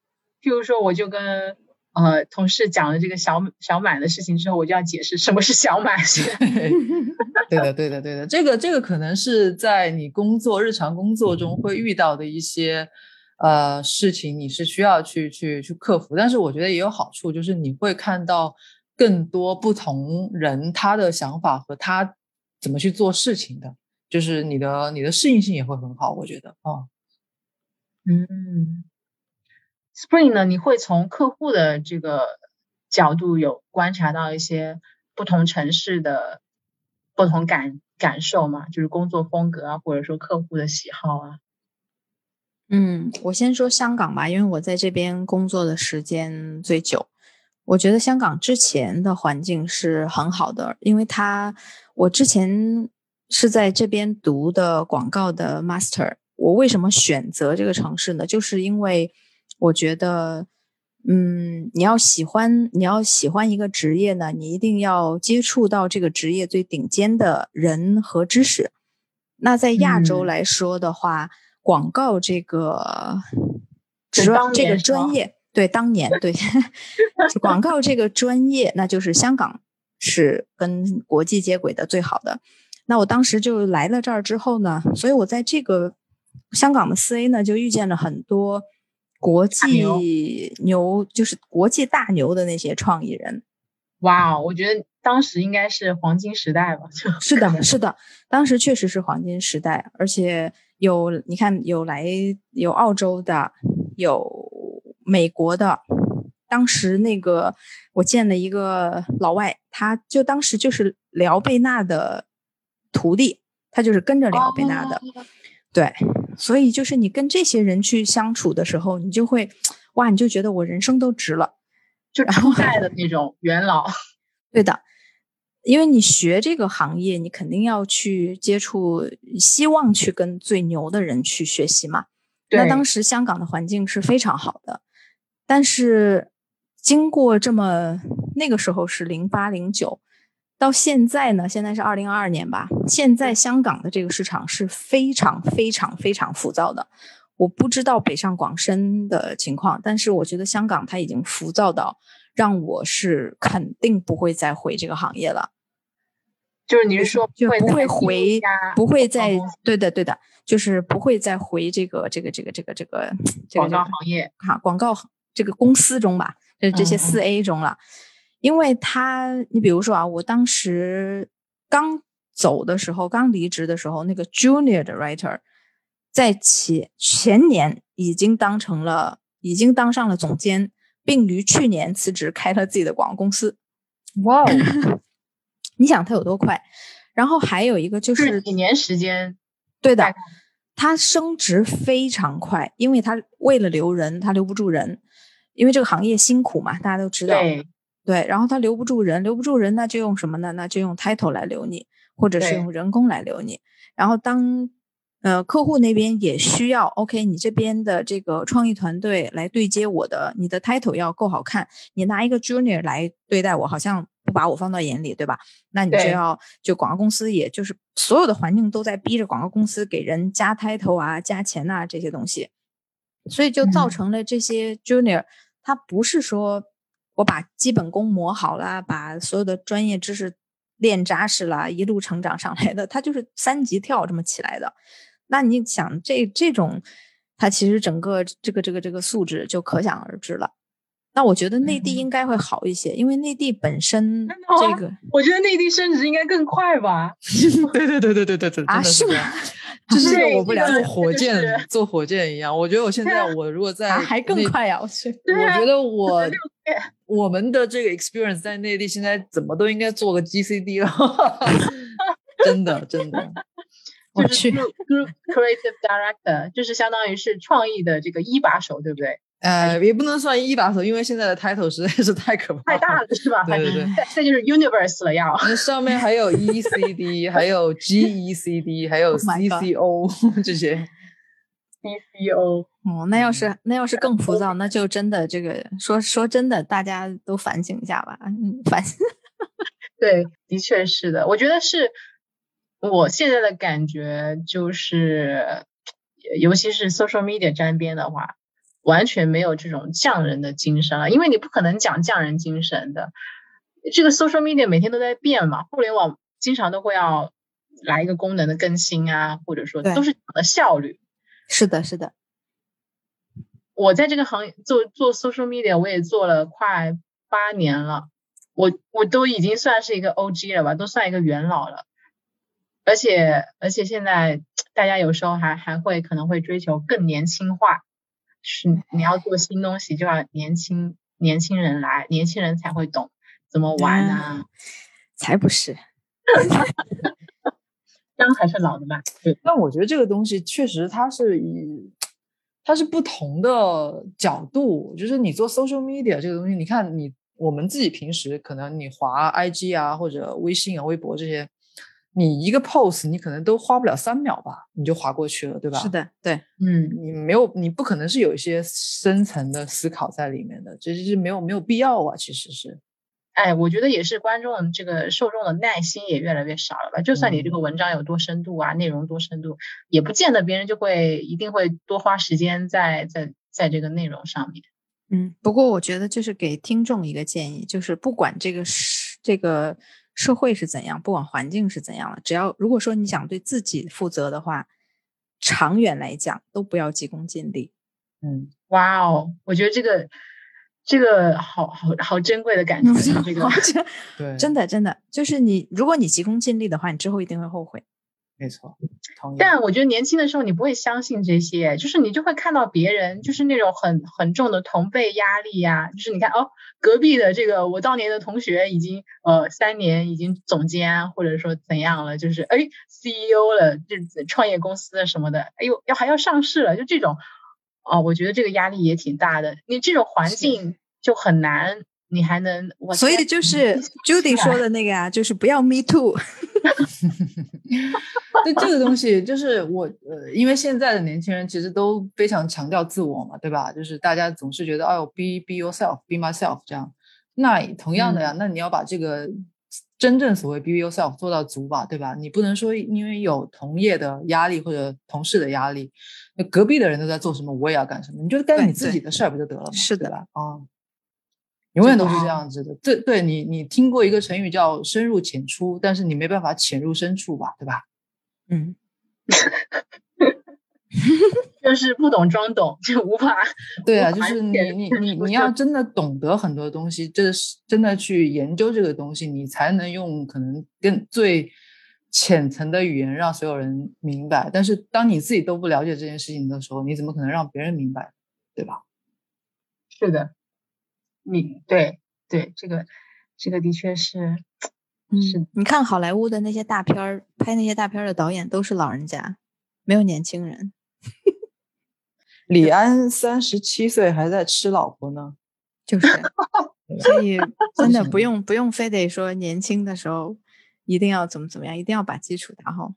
Speaker 3: 譬如说，我就跟。呃，同事讲了这个小小满的事情之后，我就要解释什么是小满。
Speaker 2: 对的，对的，对的，这个这个可能是在你工作日常工作中会遇到的一些呃事情，你是需要去去去克服。但是我觉得也有好处，就是你会看到更多不同人他的想法和他怎么去做事情的，就是你的你的适应性也会很好。我觉得啊，
Speaker 3: 嗯。Spring 呢？你会从客户的这个角度有观察到一些不同城市的不同感感受吗？就是工作风格啊，或者说客户的喜好啊？
Speaker 1: 嗯，我先说香港吧，因为我在这边工作的时间最久。我觉得香港之前的环境是很好的，因为它我之前是在这边读的广告的 Master。我为什么选择这个城市呢？就是因为。我觉得，嗯，你要喜欢，你要喜欢一个职业呢，你一定要接触到这个职业最顶尖的人和知识。那在亚洲来说的话，广告这个职这个专业，对当年对 广告这个专业，那就是香港是跟国际接轨的最好的。那我当时就来了这儿之后呢，所以我在这个香港的四 A 呢，就遇见了很多。国际牛就是国际大牛的那些创意人，
Speaker 3: 哇，我觉得当时应该是黄金时代吧？
Speaker 1: 是的，是的，当时确实是黄金时代，而且有你看有来有澳洲的，有美国的，当时那个我见了一个老外，他就当时就是辽贝纳的徒弟，他就是跟着辽贝纳的。对，所以就是你跟这些人去相处的时候，你就会，哇，你就觉得我人生都值了，
Speaker 3: 就初代的那种元老。
Speaker 1: 对的，因为你学这个行业，你肯定要去接触，希望去跟最牛的人去学习嘛。那当时香港的环境是非常好的，但是经过这么那个时候是零八零九。到现在呢，现在是二零二二年吧。现在香港的这个市场是非常非常非常浮躁的。我不知道北上广深的情况，但是我觉得香港它已经浮躁到让我是肯定不会再回这个行业了。
Speaker 3: 就是你是说
Speaker 1: 就不会回，不会再对的对的，就是不会再回这个这个这个这个这个
Speaker 3: 广告行业
Speaker 1: 哈，广告这个公司中吧，就是这些四 A 中了。因为他，你比如说啊，我当时刚走的时候，刚离职的时候，那个 junior 的 writer 在前前年已经当成了，已经当上了总监，并于去年辞职开了自己的广告公司。
Speaker 2: 哇哦
Speaker 1: 你想他有多快？然后还有一个就是
Speaker 3: 几年时间，
Speaker 1: 对的，他升职非常快，因为他为了留人，他留不住人，因为这个行业辛苦嘛，大家都知道。对，然后他留不住人，留不住人，那就用什么呢？那就用 title 来留你，或者是用人工来留你。然后当呃客户那边也需要，OK，你这边的这个创意团队来对接我的，你的 title 要够好看。你拿一个 junior 来对待我，好像不把我放到眼里，对吧？那你就要就广告公司，也就是所有的环境都在逼着广告公司给人加 title 啊、加钱呐这些东西，所以就造成了这些 junior，他不是说。我把基本功磨好了，把所有的专业知识练扎实了，一路成长上来的，他就是三级跳这么起来的。那你想，这这种，他其实整个这个这个这个素质就可想而知了。那我觉得内地应该会好一些，因为内地本身这个，
Speaker 3: 我觉得内地升值应该更快吧？
Speaker 2: 对对对对对对对，
Speaker 1: 啊是吗？
Speaker 2: 就是我不了解火箭坐火箭一样，我觉得我现在我如果在
Speaker 1: 还更快呀，我去，
Speaker 2: 我觉得我我们的这个 experience 在内地现在怎么都应该做个 GCD 了，真的真的。
Speaker 3: 就是 group creative director，就是相当于是创意的这个一把手，对不对？
Speaker 2: 呃，也不能算一把手，因为现在的 title 实在是太可怕，
Speaker 3: 太大了，是吧？
Speaker 2: 对对对，
Speaker 3: 这就是 universe 了，要。
Speaker 2: 那上面还有 E C D，还有 G E C D，还有 C C O 这些。
Speaker 3: C C O，
Speaker 1: 哦，那要是那要是更浮躁，那就真的这个说说真的，大家都反省一下吧。嗯，反省。
Speaker 3: 对，的确是的，我觉得是我现在的感觉就是，尤其是 social media 沾边的话。完全没有这种匠人的精神了，因为你不可能讲匠人精神的。这个 social media 每天都在变嘛，互联网经常都会要来一个功能的更新啊，或者说都是讲的效率。
Speaker 1: 是的，是的。
Speaker 3: 我在这个行业做做 social media，我也做了快八年了，我我都已经算是一个 OG 了吧，都算一个元老了。而且而且现在大家有时候还还会可能会追求更年轻化。是你要做新东西，就要年轻年轻人来，年轻人才会懂怎么玩呢？
Speaker 1: 才不是，
Speaker 3: 姜还是老的吧？对。
Speaker 2: 但我觉得这个东西确实它是以它是不同的角度，就是你做 social media 这个东西，你看你我们自己平时可能你滑 IG 啊或者微信啊微博这些。你一个 pose，你可能都花不了三秒吧，你就划过去了，对吧？
Speaker 1: 是的，对，
Speaker 2: 嗯，你没有，你不可能是有一些深层的思考在里面的，这是没有没有必要啊，其实是。
Speaker 3: 哎，我觉得也是，观众这个受众的耐心也越来越少了吧？就算你这个文章有多深度啊，内容多深度，也不见得别人就会一定会多花时间在在在这个内容上面。
Speaker 1: 嗯，不过我觉得就是给听众一个建议，就是不管这个是这个。社会是怎样，不管环境是怎样了，只要如果说你想对自己负责的话，长远来讲都不要急功近利。
Speaker 3: 嗯，哇哦，我觉得这个这个好好好珍贵的感觉，这个
Speaker 2: 对，
Speaker 1: 真的真的就是你，如果你急功近利的话，你之后一定会后悔。
Speaker 2: 没错，
Speaker 3: 但我觉得年轻的时候你不会相信这些，就是你就会看到别人就是那种很很重的同辈压力呀，就是你看哦，隔壁的这个我当年的同学已经呃三年已经总监或者说怎样了，就是哎 CEO 了，这创业公司什么的，哎呦要还要上市了，就这种哦，我觉得这个压力也挺大的，你这种环境就很难。你还能，
Speaker 1: 所以就是 Judy 说的那个啊，就是不要 Me Too。
Speaker 2: 对这个东西，就是我呃，因为现在的年轻人其实都非常强调自我嘛，对吧？就是大家总是觉得，哎呦，be be yourself，be myself 这样。那同样的呀，那你要把这个真正所谓 be yourself 做到足吧，对吧？你不能说因为有同业的压力或者同事的压力，那隔壁的人都在做什么，我也要干什么，你就干你自己的事儿不就得了吗？
Speaker 1: 是
Speaker 2: 的，啊。永远都是这样子的，对对，你你听过一个成语叫深入浅出，但是你没办法潜入深处吧，对吧？
Speaker 1: 嗯，
Speaker 3: 就是不懂装懂，就无法。
Speaker 2: 对啊，就是你你你你要真的懂得很多东西，这是真的去研究这个东西，你才能用可能更最浅层的语言让所有人明白。但是当你自己都不了解这件事情的时候，你怎么可能让别人明白，对吧？
Speaker 3: 是的。你对对，这个这个的确是，是。
Speaker 1: 你看好莱坞的那些大片儿，拍那些大片儿的导演都是老人家，没有年轻人。
Speaker 2: 李安三十七岁还在吃老婆呢，
Speaker 1: 就是。所以 真的不用不用非得说年轻的时候一定要怎么怎么样，一定要把基础打好。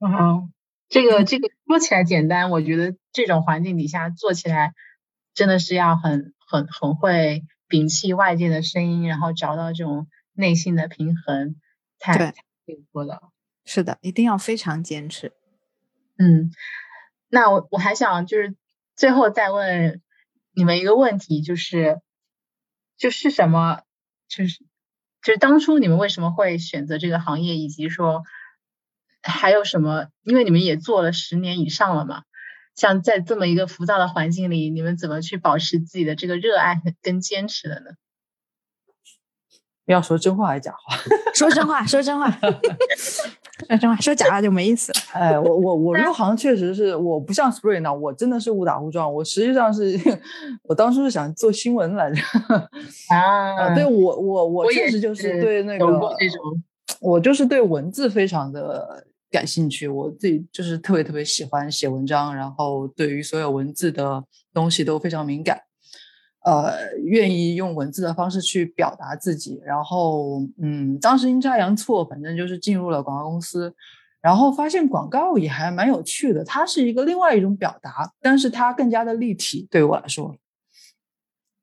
Speaker 3: 嗯，这个这个说起来简单，我觉得这种环境底下做起来真的是要很。很很会摒弃外界的声音，然后找到这种内心的平衡，太幸福了。
Speaker 1: 是的，一定要非常坚持。
Speaker 3: 嗯，那我我还想就是最后再问你们一个问题，就是就是什么，就是就是当初你们为什么会选择这个行业，以及说还有什么？因为你们也做了十年以上了嘛。像在这么一个浮躁的环境里，你们怎么去保持自己的这个热爱跟坚持的呢？
Speaker 2: 要说真话还是假话？
Speaker 1: 说真话，说真话，说真话，说假话就没意思了。
Speaker 2: 哎，我我我入行确实是，我不像 Spring 呢，我真的是误打误撞。我实际上是我当初是想做新闻来着。啊，对我我我确实就是对那个，我就是对文字非常的。感兴趣，我自己就是特别特别喜欢写文章，然后对于所有文字的东西都非常敏感，呃，愿意用文字的方式去表达自己。然后，嗯，当时阴差阳错，反正就是进入了广告公司，然后发现广告也还蛮有趣的，它是一个另外一种表达，但是它更加的立体，对于我来说。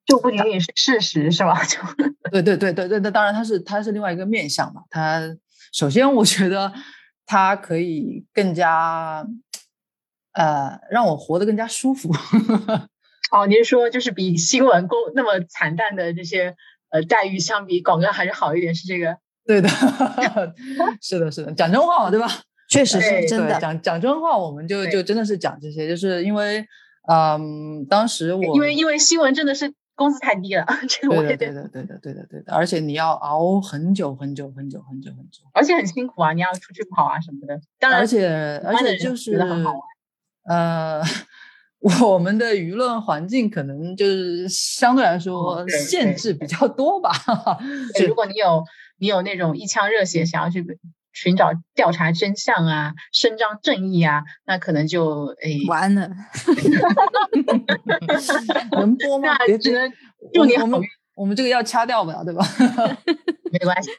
Speaker 3: 就不仅仅是事实，是吧？就
Speaker 2: 对对对对对，那当然它是它是另外一个面向嘛。它首先我觉得它可以更加呃让我活得更加舒服。
Speaker 3: 哦，您说就是比新闻工那么惨淡的这些呃待遇相比，广告还是好一点，是这个？
Speaker 2: 对的，是的，是的，讲真话嘛，对吧？
Speaker 1: 确实是真的，
Speaker 2: 讲讲真话，我们就就真的是讲这些，就是因为嗯，当时我
Speaker 3: 因为因为新闻真的是。工资太低了，这个我
Speaker 2: 也对的，对的，对的，对的，而且你要熬很久很久很久很久很久，
Speaker 3: 而且很辛苦啊，你要出去跑啊什么的。当然，
Speaker 2: 而且而且就是呃，我们的舆论环境可能就是相对来说限制比较多吧。
Speaker 3: 如果你有你有那种一腔热血想要去。寻找调查真相啊，伸张正义啊，那可能就诶
Speaker 1: 完了，
Speaker 2: 能播吗？
Speaker 3: 只能祝你好运。
Speaker 2: 我们这个要掐掉不了，对吧？
Speaker 3: 没关系，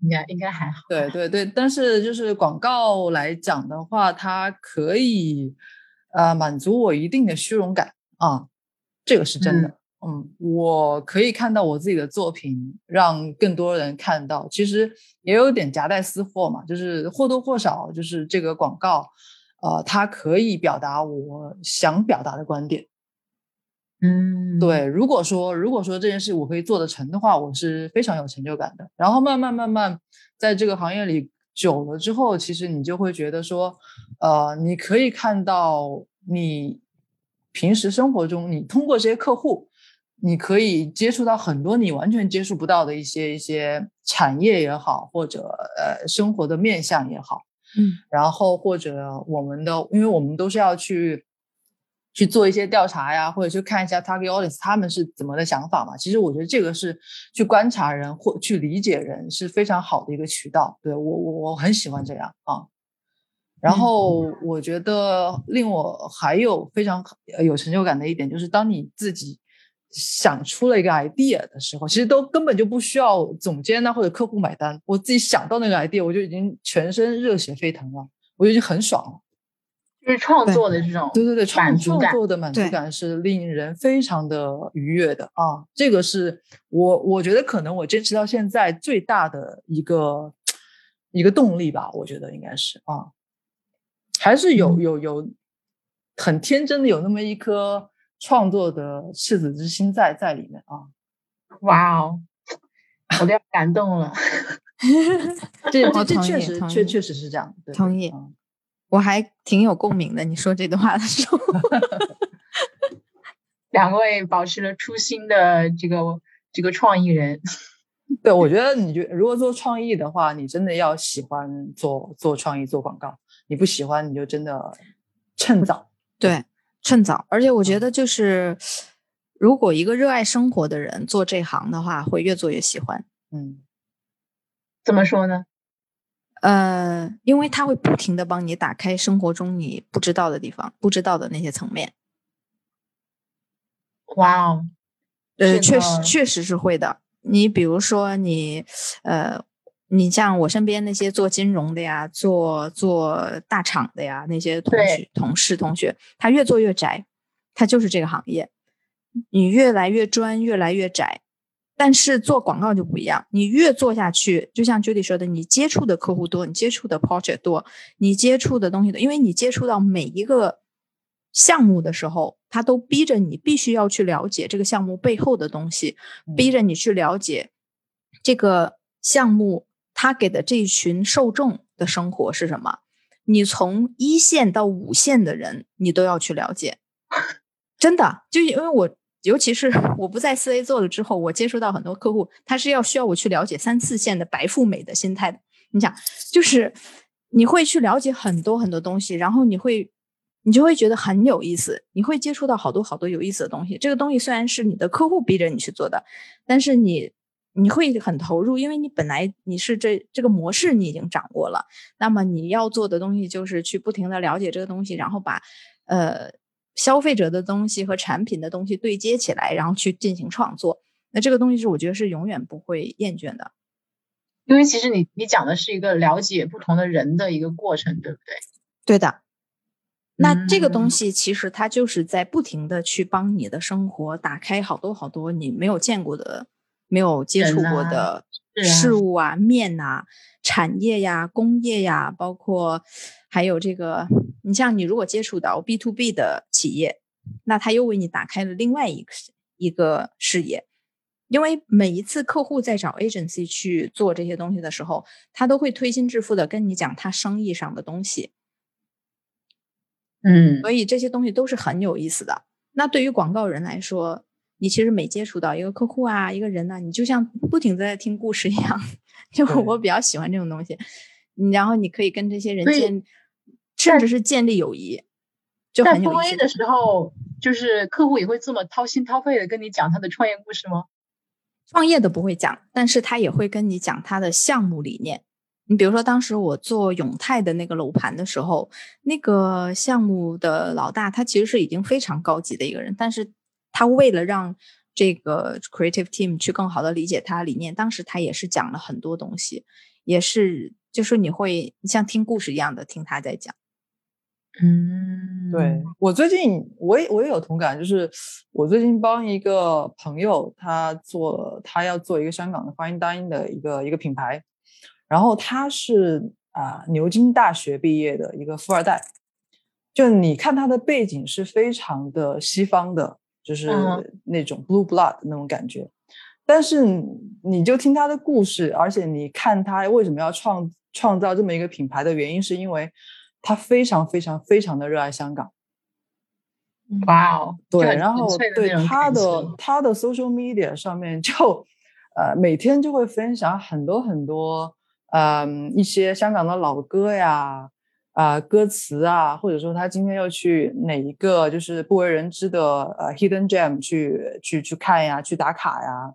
Speaker 3: 应该应该还好。
Speaker 2: 对对对，但是就是广告来讲的话，它可以呃满足我一定的虚荣感啊，这个是真的。嗯，我可以看到我自己的作品，让更多人看到。其实也有点夹带私货嘛，就是或多或少，就是这个广告，呃，它可以表达我想表达的观点。
Speaker 3: 嗯，
Speaker 2: 对。如果说如果说这件事我可以做得成的话，我是非常有成就感的。然后慢慢慢慢在这个行业里久了之后，其实你就会觉得说，呃，你可以看到你平时生活中，你通过这些客户。你可以接触到很多你完全接触不到的一些一些产业也好，或者呃生活的面相也好，
Speaker 1: 嗯，
Speaker 2: 然后或者我们的，因为我们都是要去去做一些调查呀，或者去看一下 target audience 他们是怎么的想法嘛。其实我觉得这个是去观察人或去理解人是非常好的一个渠道。对我我我很喜欢这样啊。然后我觉得令我还有非常有成就感的一点就是，当你自己。想出了一个 idea 的时候，其实都根本就不需要总监呐或者客户买单，我自己想到那个 idea，我就已经全身热血沸腾了，我就已经很爽了。
Speaker 3: 就是创作的这种，
Speaker 2: 对对对，创创作的满足感是令人非常的愉悦的啊！这个是我我觉得可能我坚持到现在最大的一个一个动力吧，我觉得应该是啊，还是有有有很天真的有那么一颗。创作的赤子之心在在里面啊！
Speaker 3: 哇哦，我都要感动了。
Speaker 2: 这这确实确确实是这样。
Speaker 1: 同意，我还挺有共鸣的。你说这段话的时候，
Speaker 3: 两位保持了初心的这个这个创意人。
Speaker 2: 对，我觉得你觉如果做创意的话，你真的要喜欢做做创意做广告。你不喜欢，你就真的趁早。
Speaker 1: 对。趁早，而且我觉得就是，如果一个热爱生活的人做这行的话，会越做越喜欢。
Speaker 2: 嗯，
Speaker 3: 怎么说呢？
Speaker 1: 呃，因为他会不停的帮你打开生活中你不知道的地方，不知道的那些层面。
Speaker 3: 哇哦，
Speaker 1: 呃，确实确实是会的。你比如说你，呃。你像我身边那些做金融的呀，做做大厂的呀，那些同学、同事、同学，他越做越窄，他就是这个行业。你越来越专，越来越窄。但是做广告就不一样，你越做下去，就像 Judy 说的，你接触的客户多，你接触的 project 多，你接触的东西多，因为你接触到每一个项目的时候，他都逼着你必须要去了解这个项目背后的东西，逼着你去了解这个项目。他给的这一群受众的生活是什么？你从一线到五线的人，你都要去了解。真的，就因为我，尤其是 我不在四 A 做了之后，我接触到很多客户，他是要需要我去了解三四线的白富美的心态。你想，就是你会去了解很多很多东西，然后你会，你就会觉得很有意思，你会接触到好多好多有意思的东西。这个东西虽然是你的客户逼着你去做的，但是你。你会很投入，因为你本来你是这这个模式你已经掌握了，那么你要做的东西就是去不停的了解这个东西，然后把呃消费者的东西和产品的东西对接起来，然后去进行创作。那这个东西是我觉得是永远不会厌倦的，
Speaker 3: 因为其实你你讲的是一个了解不同的人的一个过程，对不对？
Speaker 1: 对的。那这个东西其实它就是在不停的去帮你的生活打开好多好多你没有见过的、没有接触过的事物啊、面呐、产业呀、工业呀，包括还有这个，你像你如果接触到 B to B 的企业，那他又为你打开了另外一个一个视野。因为每一次客户在找 agency 去做这些东西的时候，他都会推心置腹的跟你讲他生意上的东西，
Speaker 3: 嗯，
Speaker 1: 所以这些东西都是很有意思的。那对于广告人来说，你其实每接触到一个客户啊，一个人呢，你就像不停的在听故事一样。就我比较喜欢这种东西，然后你可以跟这些人建，甚至是建立友谊，就很有意思。
Speaker 3: 的时候，就是客户也会这么掏心掏肺的跟你讲他的创业故事吗？
Speaker 1: 创业的不会讲，但是他也会跟你讲他的项目理念。你比如说，当时我做永泰的那个楼盘的时候，那个项目的老大他其实是已经非常高级的一个人，但是他为了让这个 creative team 去更好的理解他理念，当时他也是讲了很多东西，也是就是你会像听故事一样的听他在讲。
Speaker 3: 嗯，
Speaker 2: 对我最近我也我也有同感，就是我最近帮一个朋友，他做他要做一个香港的 fine dining 的一个一个品牌，然后他是啊牛津大学毕业的一个富二代，就你看他的背景是非常的西方的，就是那种 blue blood 那种感觉，但是你就听他的故事，而且你看他为什么要创创造这么一个品牌的原因，是因为。他非常非常非常的热爱香港，
Speaker 3: 哇哦，
Speaker 2: 对，然后对他的他的 social media 上面就，呃，每天就会分享很多很多，嗯，一些香港的老歌呀，啊，歌词啊，或者说他今天要去哪一个就是不为人知的呃 hidden gem 去去去看呀，去打卡呀，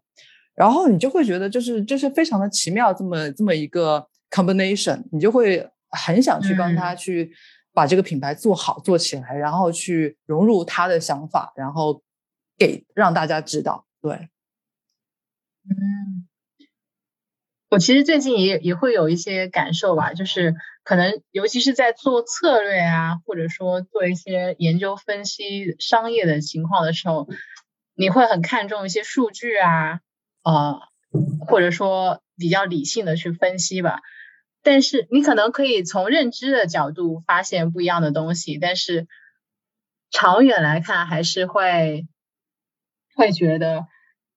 Speaker 2: 然后你就会觉得就是就是非常的奇妙，这么这么一个 combination，你就会。很想去帮他去把这个品牌做好做起来，然后去融入他的想法，然后给让大家知道。对，
Speaker 3: 嗯，我其实最近也也会有一些感受吧，就是可能尤其是在做策略啊，或者说做一些研究分析商业的情况的时候，你会很看重一些数据啊，呃，或者说比较理性的去分析吧。但是你可能可以从认知的角度发现不一样的东西，但是长远来看还是会会觉得，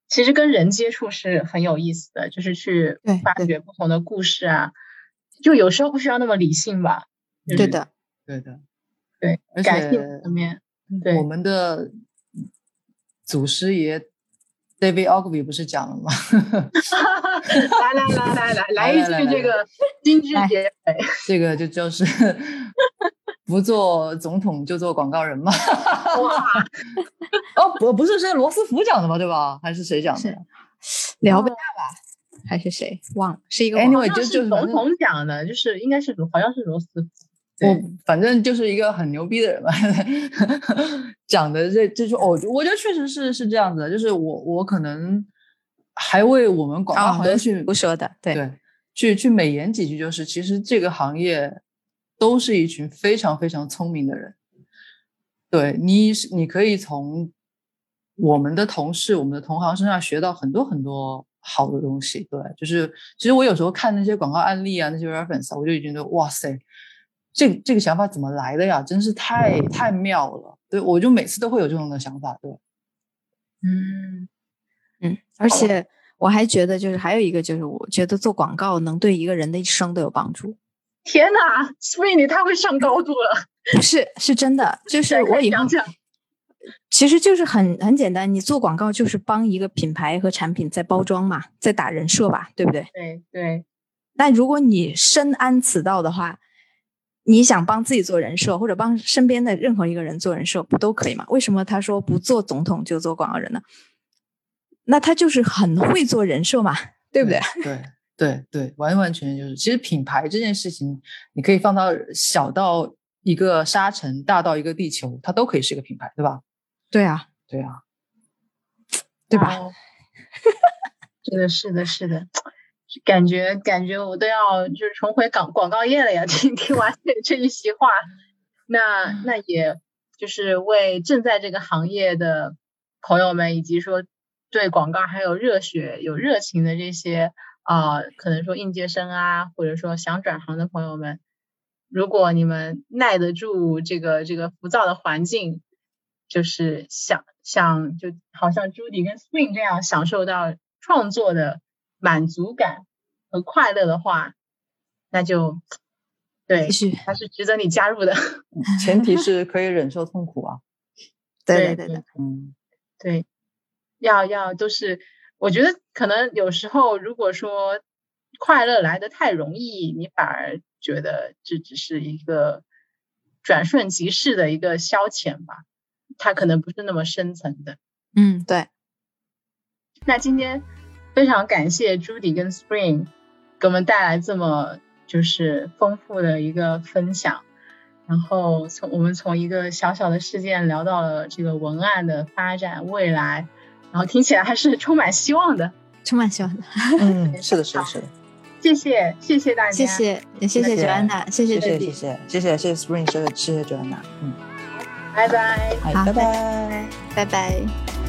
Speaker 3: 其实跟人接触是很有意思的，就是去发掘不同的故事啊，就有时候不需要那么理性吧。
Speaker 1: 对的，
Speaker 2: 对的，
Speaker 3: 对，感性层面，对
Speaker 2: 我们的祖师爷。David Ogilvy 不是讲了吗？
Speaker 3: 来来来来来来一句这个金句结尾，
Speaker 2: 这个就就是 不做总统就做广告人嘛。哇！哦不不是是罗斯福讲的吗？对吧？还是谁讲的？
Speaker 1: 聊不下吧？还是谁忘了？是一个
Speaker 2: Anyway 就
Speaker 3: 是总统讲的，就是应该是好像是罗斯福。
Speaker 2: 我反正就是一个很牛逼的人吧，讲的这这就哦，我觉得确实是是这样子的，就是我我可能还为我们广告行业去
Speaker 1: 不说的，对
Speaker 2: 对，去去美言几句，就是其实这个行业都是一群非常非常聪明的人，对你你可以从我们的同事、我们的同行身上学到很多很多好的东西，对，就是其实我有时候看那些广告案例啊，那些 reference，我就已经觉得哇塞。这这个想法怎么来的呀？真是太太妙了！对我就每次都会有这种的想法，对，
Speaker 3: 嗯
Speaker 1: 嗯，而且我还觉得，就是还有一个，就是我觉得做广告能对一个人的一生都有帮助。
Speaker 3: 天哪，所以你太会上高度了！
Speaker 1: 不是，是真的，就 是我以后，其实就是很很简单，你做广告就是帮一个品牌和产品在包装嘛，在打人设吧，对不对？
Speaker 3: 对对。
Speaker 1: 那如果你深谙此道的话，你想帮自己做人设，或者帮身边的任何一个人做人设，不都可以吗？为什么他说不做总统就做广告人呢？那他就是很会做人设嘛，对不对？
Speaker 2: 对 对对，完完全全就是，其实品牌这件事情，你可以放到小到一个沙尘，大到一个地球，它都可以是一个品牌，对吧？
Speaker 1: 对啊，
Speaker 2: 对啊，
Speaker 1: 对吧？
Speaker 3: 是的，是的，是的，感觉感觉我都要就是重回广广告业了呀！听听完这这一席话，那那也就是为正在这个行业的朋友们，以及说对广告还有热血、有热情的这些啊，可能说应届生啊，或者说想转行的朋友们，如果你们耐得住这个这个浮躁的环境，就是想想就好像朱迪跟 Spring 这样享受到。创作的满足感和快乐的话，那就对，还是值得你加入的。
Speaker 2: 前提是可以忍受痛苦啊。
Speaker 1: 对对对，
Speaker 3: 嗯，对，要要都是，我觉得可能有时候如果说快乐来的太容易，你反而觉得这只是一个转瞬即逝的一个消遣吧，它可能不是那么深层的。
Speaker 1: 嗯，对。
Speaker 3: 那今天非常感谢朱迪跟 Spring 给我们带来这么就是丰富的一个分享，然后从我们从一个小小的事件聊到了这个文案的发展未来，然后听起来还是充满希望的，
Speaker 1: 充满希望的。
Speaker 2: 嗯，是的，是的，是的。
Speaker 3: 谢谢，谢谢大家，
Speaker 1: 谢谢，谢谢 Joanna，谢
Speaker 2: 谢谢谢谢谢谢谢 Spring，谢谢谢谢 Joanna，嗯。
Speaker 3: 拜拜，
Speaker 2: 好，拜拜，
Speaker 1: 拜拜。